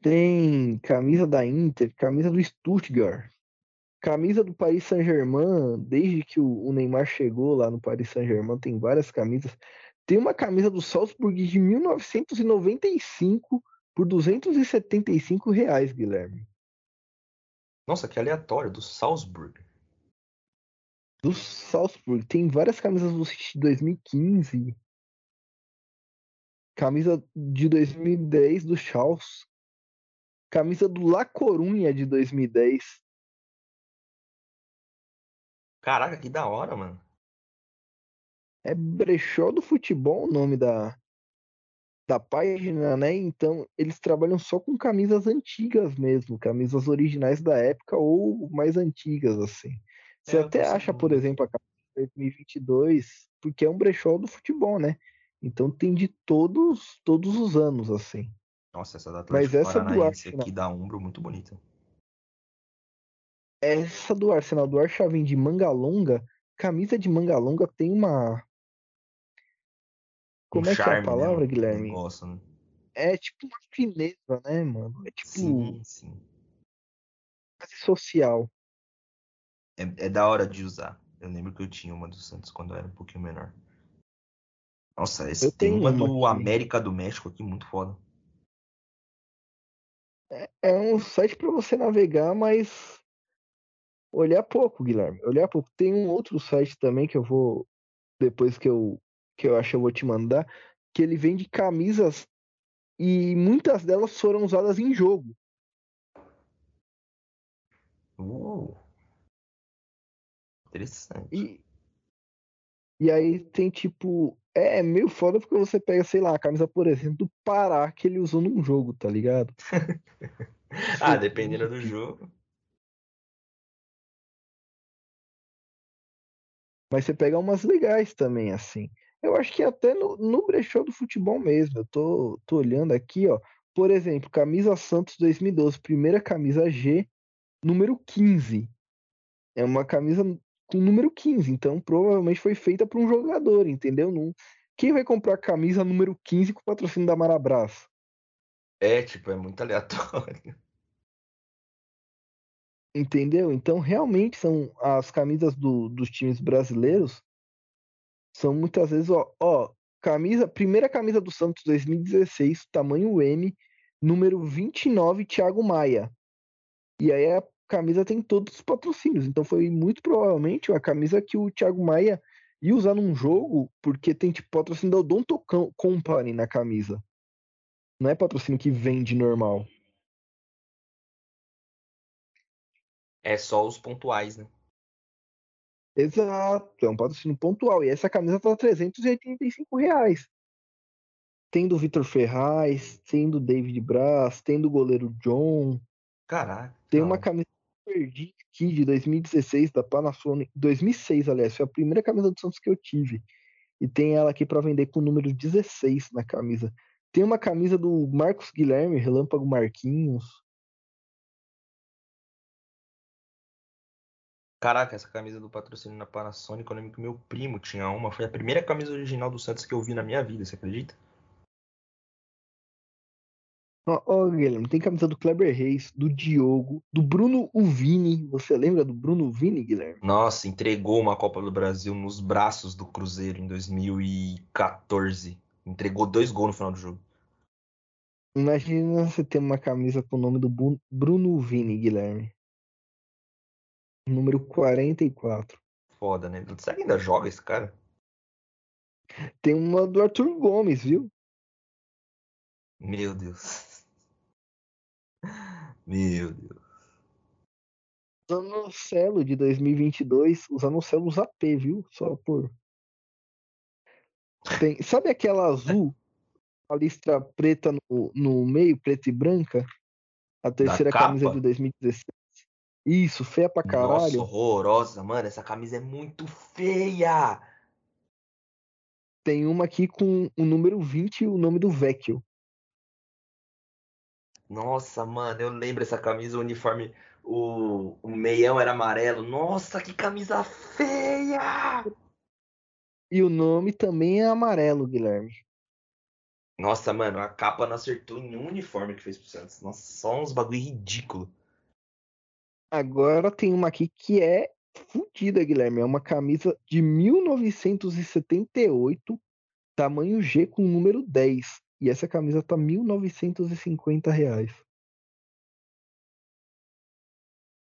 Tem camisa da Inter, camisa do Stuttgart, camisa do Paris Saint-Germain, desde que o Neymar chegou lá no Paris Saint-Germain, tem várias camisas. Tem uma camisa do Salzburg de 1995 por 275 reais, Guilherme. Nossa, que aleatório, do Salzburg. Do Salzburg. Tem várias camisas do 2015. Camisa de 2010 do Charles. Camisa do La Corunha de 2010. Caraca, que da hora, mano. É Brechó do Futebol o nome da, da página, né? Então eles trabalham só com camisas antigas mesmo, camisas originais da época ou mais antigas, assim. Você é, até acha, por exemplo, a camisa de 2022, porque é um brechó do futebol, né? Então tem de todos todos os anos, assim. Nossa, essa data Mas essa do Arsenal aqui da Umbro muito bonita. Essa do Arsenal do Archavin de manga longa, camisa de manga longa tem uma como um é charme, que é a palavra, né? Guilherme? Gosto, né? É tipo uma fineza, né, mano? É tipo. Sim, sim. social. É, é da hora de usar. Eu lembro que eu tinha uma do Santos quando eu era um pouquinho menor. Nossa, esse, tem uma, uma do aqui. América do México aqui, muito foda. É, é um site para você navegar, mas olhar pouco, Guilherme. Olhar pouco. Tem um outro site também que eu vou, depois que eu que eu acho que eu vou te mandar, que ele vende camisas e muitas delas foram usadas em jogo. Uh. Interessante. E, e aí tem tipo. É, é meio foda porque você pega, sei lá, a camisa, por exemplo, do Pará que ele usou num jogo, tá ligado? ah, dependendo do jogo. Mas você pega umas legais também, assim. Eu acho que até no, no brechó do futebol mesmo. Eu tô, tô olhando aqui, ó. Por exemplo, camisa Santos 2012, primeira camisa G, número 15. É uma camisa com número 15, então provavelmente foi feita por um jogador, entendeu? Não... Quem vai comprar a camisa número 15 com o patrocínio da Marabras? É, tipo, é muito aleatório. Entendeu? Então, realmente são as camisas do, dos times brasileiros são muitas vezes, ó, ó, camisa, primeira camisa do Santos 2016, tamanho M, número 29, Thiago Maia. E aí a camisa tem todos os patrocínios. Então foi muito provavelmente uma camisa que o Thiago Maia ia usar num jogo, porque tem tipo patrocínio da Odonto Company na camisa. Não é patrocínio que vende normal. É só os pontuais, né? Exato, é um patrocínio pontual. E essa camisa tá 385 reais. Tem do Vitor Ferraz, tem do David Braz, tem do goleiro John. Caraca. Tem uma camisa perdi aqui de 2016 da Panasonic, 2006, aliás, foi a primeira camisa do Santos que eu tive. E tem ela aqui para vender com o número 16 na camisa. Tem uma camisa do Marcos Guilherme, Relâmpago Marquinhos. Caraca, essa camisa do patrocínio na Panasonic, eu lembro que meu primo tinha uma. Foi a primeira camisa original do Santos que eu vi na minha vida, você acredita? Ó, oh, Guilherme, tem camisa do Kleber Reis, do Diogo, do Bruno Uvini. Você lembra do Bruno Uvini, Guilherme? Nossa, entregou uma Copa do Brasil nos braços do Cruzeiro em 2014. Entregou dois gols no final do jogo. Imagina você ter uma camisa com o nome do Bruno Uvini, Guilherme. Número 44. Foda, né? Será que ainda joga esse cara? Tem uma do Arthur Gomes, viu? Meu Deus. Meu Deus. Zanocelo de 2022, o Zanocelo AP, viu? Só por. Tem... Sabe aquela azul? A listra preta no, no meio, preta e branca? A terceira camisa de 2016. Isso, feia pra caralho. Nossa, horrorosa, mano. Essa camisa é muito feia. Tem uma aqui com o número 20 e o nome do Vecchio. Nossa, mano, eu lembro essa camisa, o uniforme, o, o meião era amarelo. Nossa, que camisa feia! E o nome também é amarelo, Guilherme. Nossa, mano, a capa não acertou em um uniforme que fez pro Santos. Nossa, só uns bagulho ridículo. Agora tem uma aqui que é fodida, Guilherme. É uma camisa de 1978, tamanho G com número 10. E essa camisa tá 1950 reais.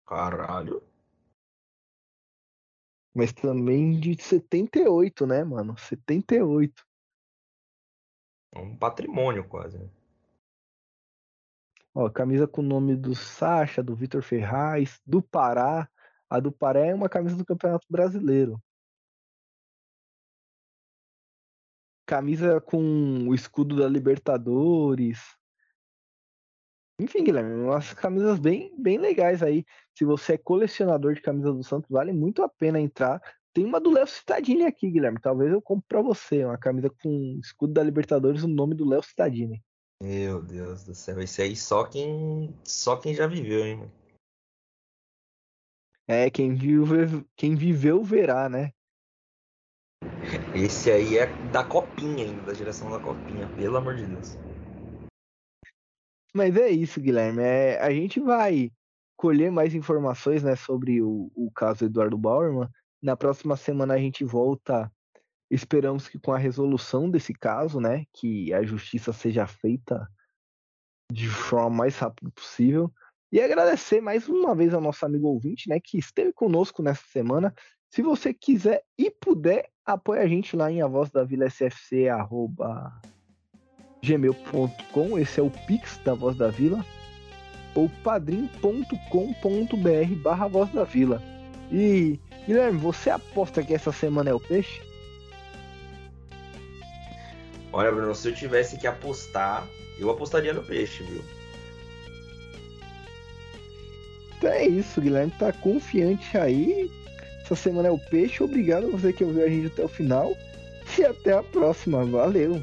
Caralho. Mas também de 78, né, mano? 78. É um patrimônio quase, né? Ó, camisa com o nome do Sacha, do Vitor Ferraz, do Pará. A do Pará é uma camisa do Campeonato Brasileiro. Camisa com o escudo da Libertadores. Enfim, Guilherme, umas camisas bem, bem legais aí. Se você é colecionador de camisas do Santos, vale muito a pena entrar. Tem uma do Léo Cittadini aqui, Guilherme. Talvez eu compre pra você. Uma camisa com escudo da Libertadores, o nome do Léo Cittadini. Meu Deus do céu, esse aí só quem só quem já viveu, hein? É, quem viveu, quem viveu verá, né? Esse aí é da copinha ainda, da geração da copinha, pelo amor de Deus. Mas é isso, Guilherme. É, a gente vai colher mais informações né, sobre o, o caso Eduardo Bauerman. Na próxima semana a gente volta Esperamos que com a resolução desse caso, né, que a justiça seja feita de forma mais rápida possível. E agradecer mais uma vez ao nosso amigo ouvinte, né, que esteve conosco nessa semana. Se você quiser e puder, apoie a gente lá em a voz da Vila SFC, arroba gmail.com, esse é o Pix da Voz da Vila, ou padrim.com.br barra Voz da Vila. E, Guilherme, você aposta que essa semana é o peixe? Olha, Bruno, se eu tivesse que apostar, eu apostaria no peixe, viu? Então é isso, Guilherme tá confiante aí. Essa semana é o peixe. Obrigado a você que ouviu a gente até o final. E até a próxima. Valeu!